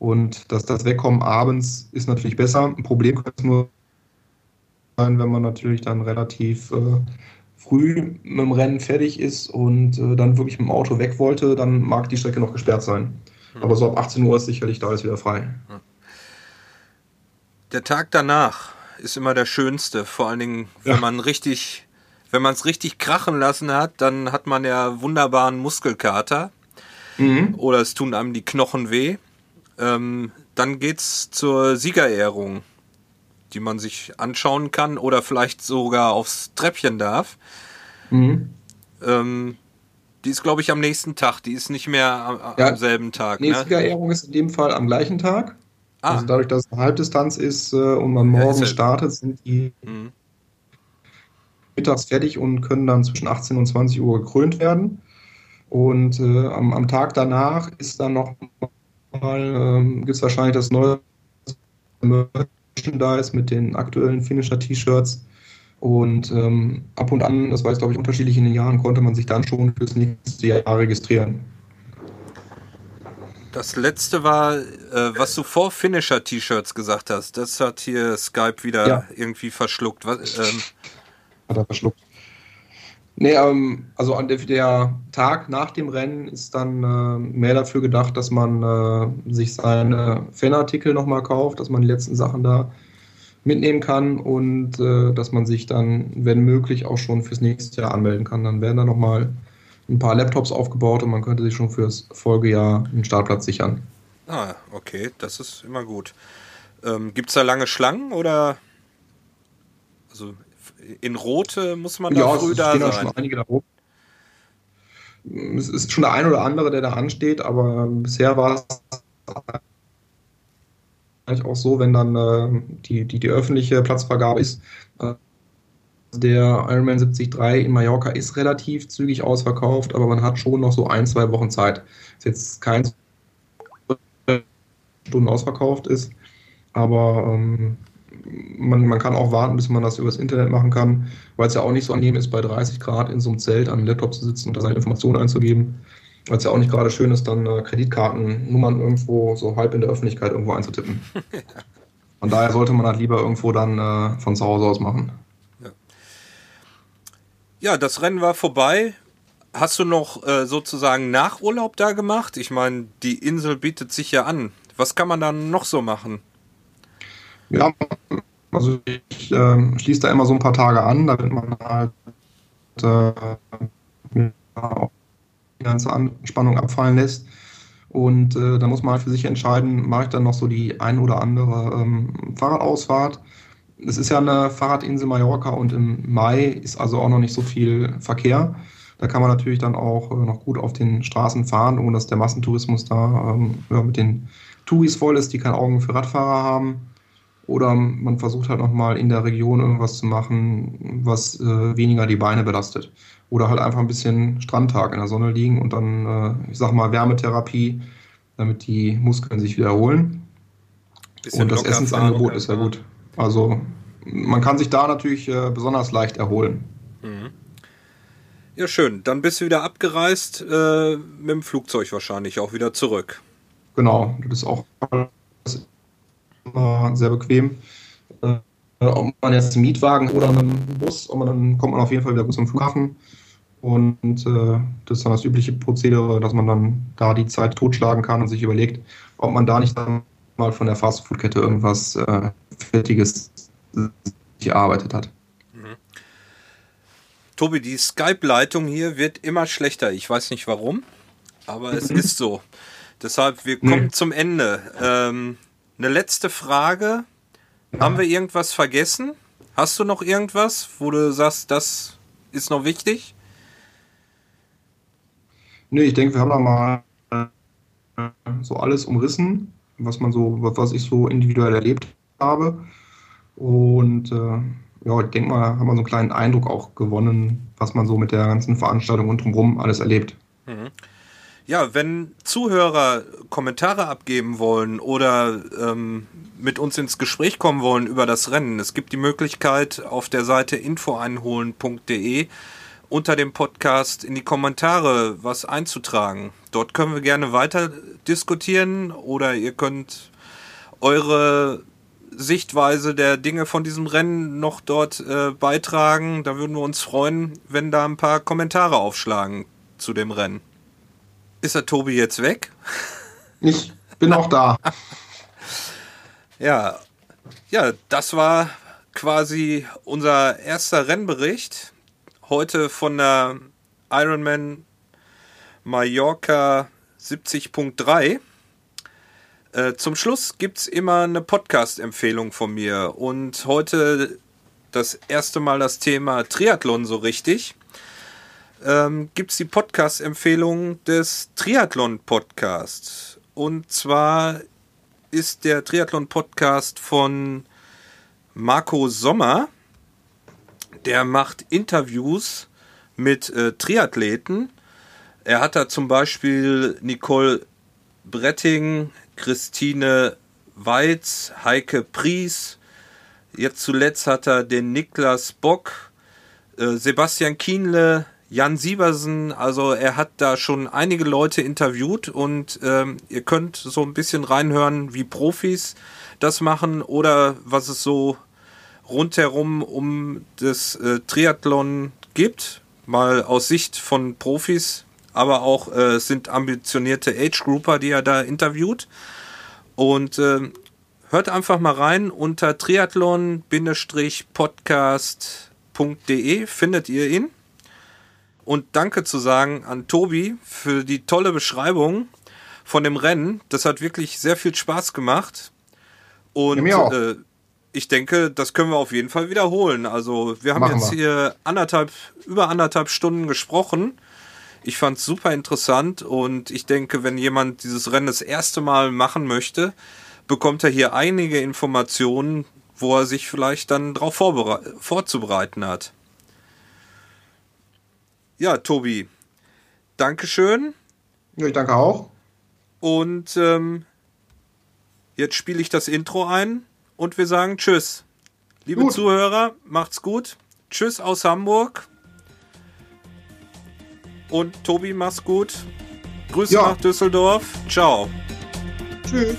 Und dass das Wegkommen abends ist natürlich besser. Ein Problem könnte es nur sein, wenn man natürlich dann relativ äh, früh mit dem Rennen fertig ist und äh, dann wirklich mit dem Auto weg wollte, dann mag die Strecke noch gesperrt sein. Mhm. Aber so ab 18 Uhr ist sicherlich da alles wieder frei. Mhm. Der Tag danach ist immer der schönste, vor allen Dingen, wenn ja. man richtig, wenn man es richtig krachen lassen hat, dann hat man ja wunderbaren Muskelkater mhm. oder es tun einem die Knochen weh. Ähm, dann geht's zur Siegerehrung, die man sich anschauen kann oder vielleicht sogar aufs Treppchen darf. Mhm. Ähm, die ist, glaube ich, am nächsten Tag. Die ist nicht mehr am, ja, selben Tag. Die ne? Siegerehrung ist in dem Fall am gleichen Tag. Ah. Also dadurch, dass es eine Halbdistanz ist äh, und man morgen ja, startet, sind die mhm. mittags fertig und können dann zwischen 18 und 20 Uhr gekrönt werden. Und äh, am, am, Tag danach ist dann noch mal, ähm, gibt es wahrscheinlich das neue Merchandise mit den aktuellen Finisher-T-Shirts. Und ähm, ab und an, das war jetzt glaube ich unterschiedlich in den Jahren, konnte man sich dann schon fürs nächste Jahr registrieren. Das letzte war, äh, was du vor Finisher-T-Shirts gesagt hast. Das hat hier Skype wieder ja. irgendwie verschluckt. Was, ähm hat er verschluckt. Nee, ähm, also an der, der, Tag nach dem Rennen ist dann äh, mehr dafür gedacht, dass man äh, sich seine Fanartikel nochmal kauft, dass man die letzten Sachen da mitnehmen kann und äh, dass man sich dann, wenn möglich, auch schon fürs nächste Jahr anmelden kann. Dann werden da nochmal ein paar Laptops aufgebaut und man könnte sich schon fürs Folgejahr einen Startplatz sichern. Ah, okay, das ist immer gut. Ähm, Gibt es da lange Schlangen oder? Also In Rote muss man da ja, früh da sein. Ja, schon einige da rum. Es ist schon der ein oder andere, der da ansteht, aber bisher war es eigentlich auch so, wenn dann äh, die, die, die öffentliche Platzvergabe ist, äh, der Ironman 73 in Mallorca ist relativ zügig ausverkauft, aber man hat schon noch so ein, zwei Wochen Zeit. Ist jetzt kein Stunden ausverkauft ist, aber ähm, man, man kann auch warten, bis man das übers Internet machen kann, weil es ja auch nicht so angenehm ist, bei 30 Grad in so einem Zelt an einem Laptop zu sitzen und da seine Informationen einzugeben. Weil es ja auch nicht gerade schön ist, dann äh, Kreditkartennummern irgendwo so halb in der Öffentlichkeit irgendwo einzutippen. Von daher sollte man halt lieber irgendwo dann äh, von zu Hause aus machen. Ja. das Rennen war vorbei. Hast du noch äh, sozusagen Nachurlaub da gemacht? Ich meine, die Insel bietet sich ja an. Was kann man dann noch so machen? Ja, also ich äh, schließe da immer so ein paar Tage an, damit man halt äh, die ganze Anspannung abfallen lässt. Und äh, da muss man halt für sich entscheiden, mache ich dann noch so die ein oder andere ähm, Fahrradausfahrt. Es ist ja eine Fahrradinsel Mallorca und im Mai ist also auch noch nicht so viel Verkehr. Da kann man natürlich dann auch äh, noch gut auf den Straßen fahren, ohne dass der Massentourismus da ähm, ja, mit den Touris voll ist, die kein Augen für Radfahrer haben. Oder man versucht halt nochmal in der Region irgendwas zu machen, was äh, weniger die Beine belastet. Oder halt einfach ein bisschen Strandtag in der Sonne liegen und dann, äh, ich sag mal, Wärmetherapie, damit die Muskeln sich wiederholen. Und das Essensangebot ist ja gut. Also man kann sich da natürlich äh, besonders leicht erholen. Mhm. Ja, schön. Dann bist du wieder abgereist, äh, mit dem Flugzeug wahrscheinlich auch wieder zurück. Genau, das ist auch sehr bequem. Äh, ob man jetzt einen Mietwagen oder einen Bus, und dann kommt man auf jeden Fall wieder gut zum Flughafen. Und äh, das ist dann das übliche Prozedere, dass man dann da die Zeit totschlagen kann und sich überlegt, ob man da nicht dann mal von der Fastfood-Kette irgendwas äh, Fertiges erarbeitet hat. Mhm. Tobi, die Skype-Leitung hier wird immer schlechter. Ich weiß nicht warum, aber es ist so. Deshalb, wir kommen mhm. zum Ende. Ähm, eine letzte Frage. Ja. Haben wir irgendwas vergessen? Hast du noch irgendwas, wo du sagst, das ist noch wichtig? Nee, ich denke, wir haben da mal äh, so alles umrissen, was man so, was ich so individuell erlebt habe. Und äh, ja, ich denke mal, haben wir so einen kleinen Eindruck auch gewonnen, was man so mit der ganzen Veranstaltung und drumherum alles erlebt. Mhm. Ja, wenn Zuhörer Kommentare abgeben wollen oder ähm, mit uns ins Gespräch kommen wollen über das Rennen, es gibt die Möglichkeit auf der Seite infoeinholen.de unter dem Podcast in die Kommentare was einzutragen. Dort können wir gerne weiter diskutieren oder ihr könnt eure Sichtweise der Dinge von diesem Rennen noch dort äh, beitragen. Da würden wir uns freuen, wenn da ein paar Kommentare aufschlagen zu dem Rennen. Ist der Tobi jetzt weg? Ich bin auch da. ja, ja, das war quasi unser erster Rennbericht. Heute von der Ironman Mallorca 70.3. Äh, zum Schluss gibt es immer eine Podcast-Empfehlung von mir. Und heute das erste Mal das Thema Triathlon so richtig ähm, gibt es die Podcast-Empfehlung des Triathlon-Podcasts. Und zwar ist der Triathlon-Podcast von Marco Sommer. Der macht Interviews mit äh, Triathleten. Er hat da zum Beispiel Nicole Bretting, Christine Weiz, Heike Pries. Jetzt zuletzt hat er den Niklas Bock, äh, Sebastian Kienle, Jan Sieversen, also er hat da schon einige Leute interviewt und ähm, ihr könnt so ein bisschen reinhören, wie Profis das machen oder was es so rundherum um das äh, Triathlon gibt, mal aus Sicht von Profis, aber auch äh, sind ambitionierte Age-Grouper, die er da interviewt. Und äh, hört einfach mal rein unter triathlon-podcast.de findet ihr ihn und Danke zu sagen an Tobi für die tolle Beschreibung von dem Rennen. Das hat wirklich sehr viel Spaß gemacht. Und äh, ich denke, das können wir auf jeden Fall wiederholen. Also wir haben Machen jetzt wir. hier anderthalb, über anderthalb Stunden gesprochen. Ich fand es super interessant und ich denke, wenn jemand dieses Rennen das erste Mal machen möchte, bekommt er hier einige Informationen, wo er sich vielleicht dann darauf vorzubereiten hat. Ja, Tobi, Dankeschön. Ja, ich danke auch. Und ähm, jetzt spiele ich das Intro ein und wir sagen Tschüss. Liebe gut. Zuhörer, macht's gut. Tschüss aus Hamburg. Und Tobi, mach's gut. Grüße ja. nach Düsseldorf. Ciao. Tschüss.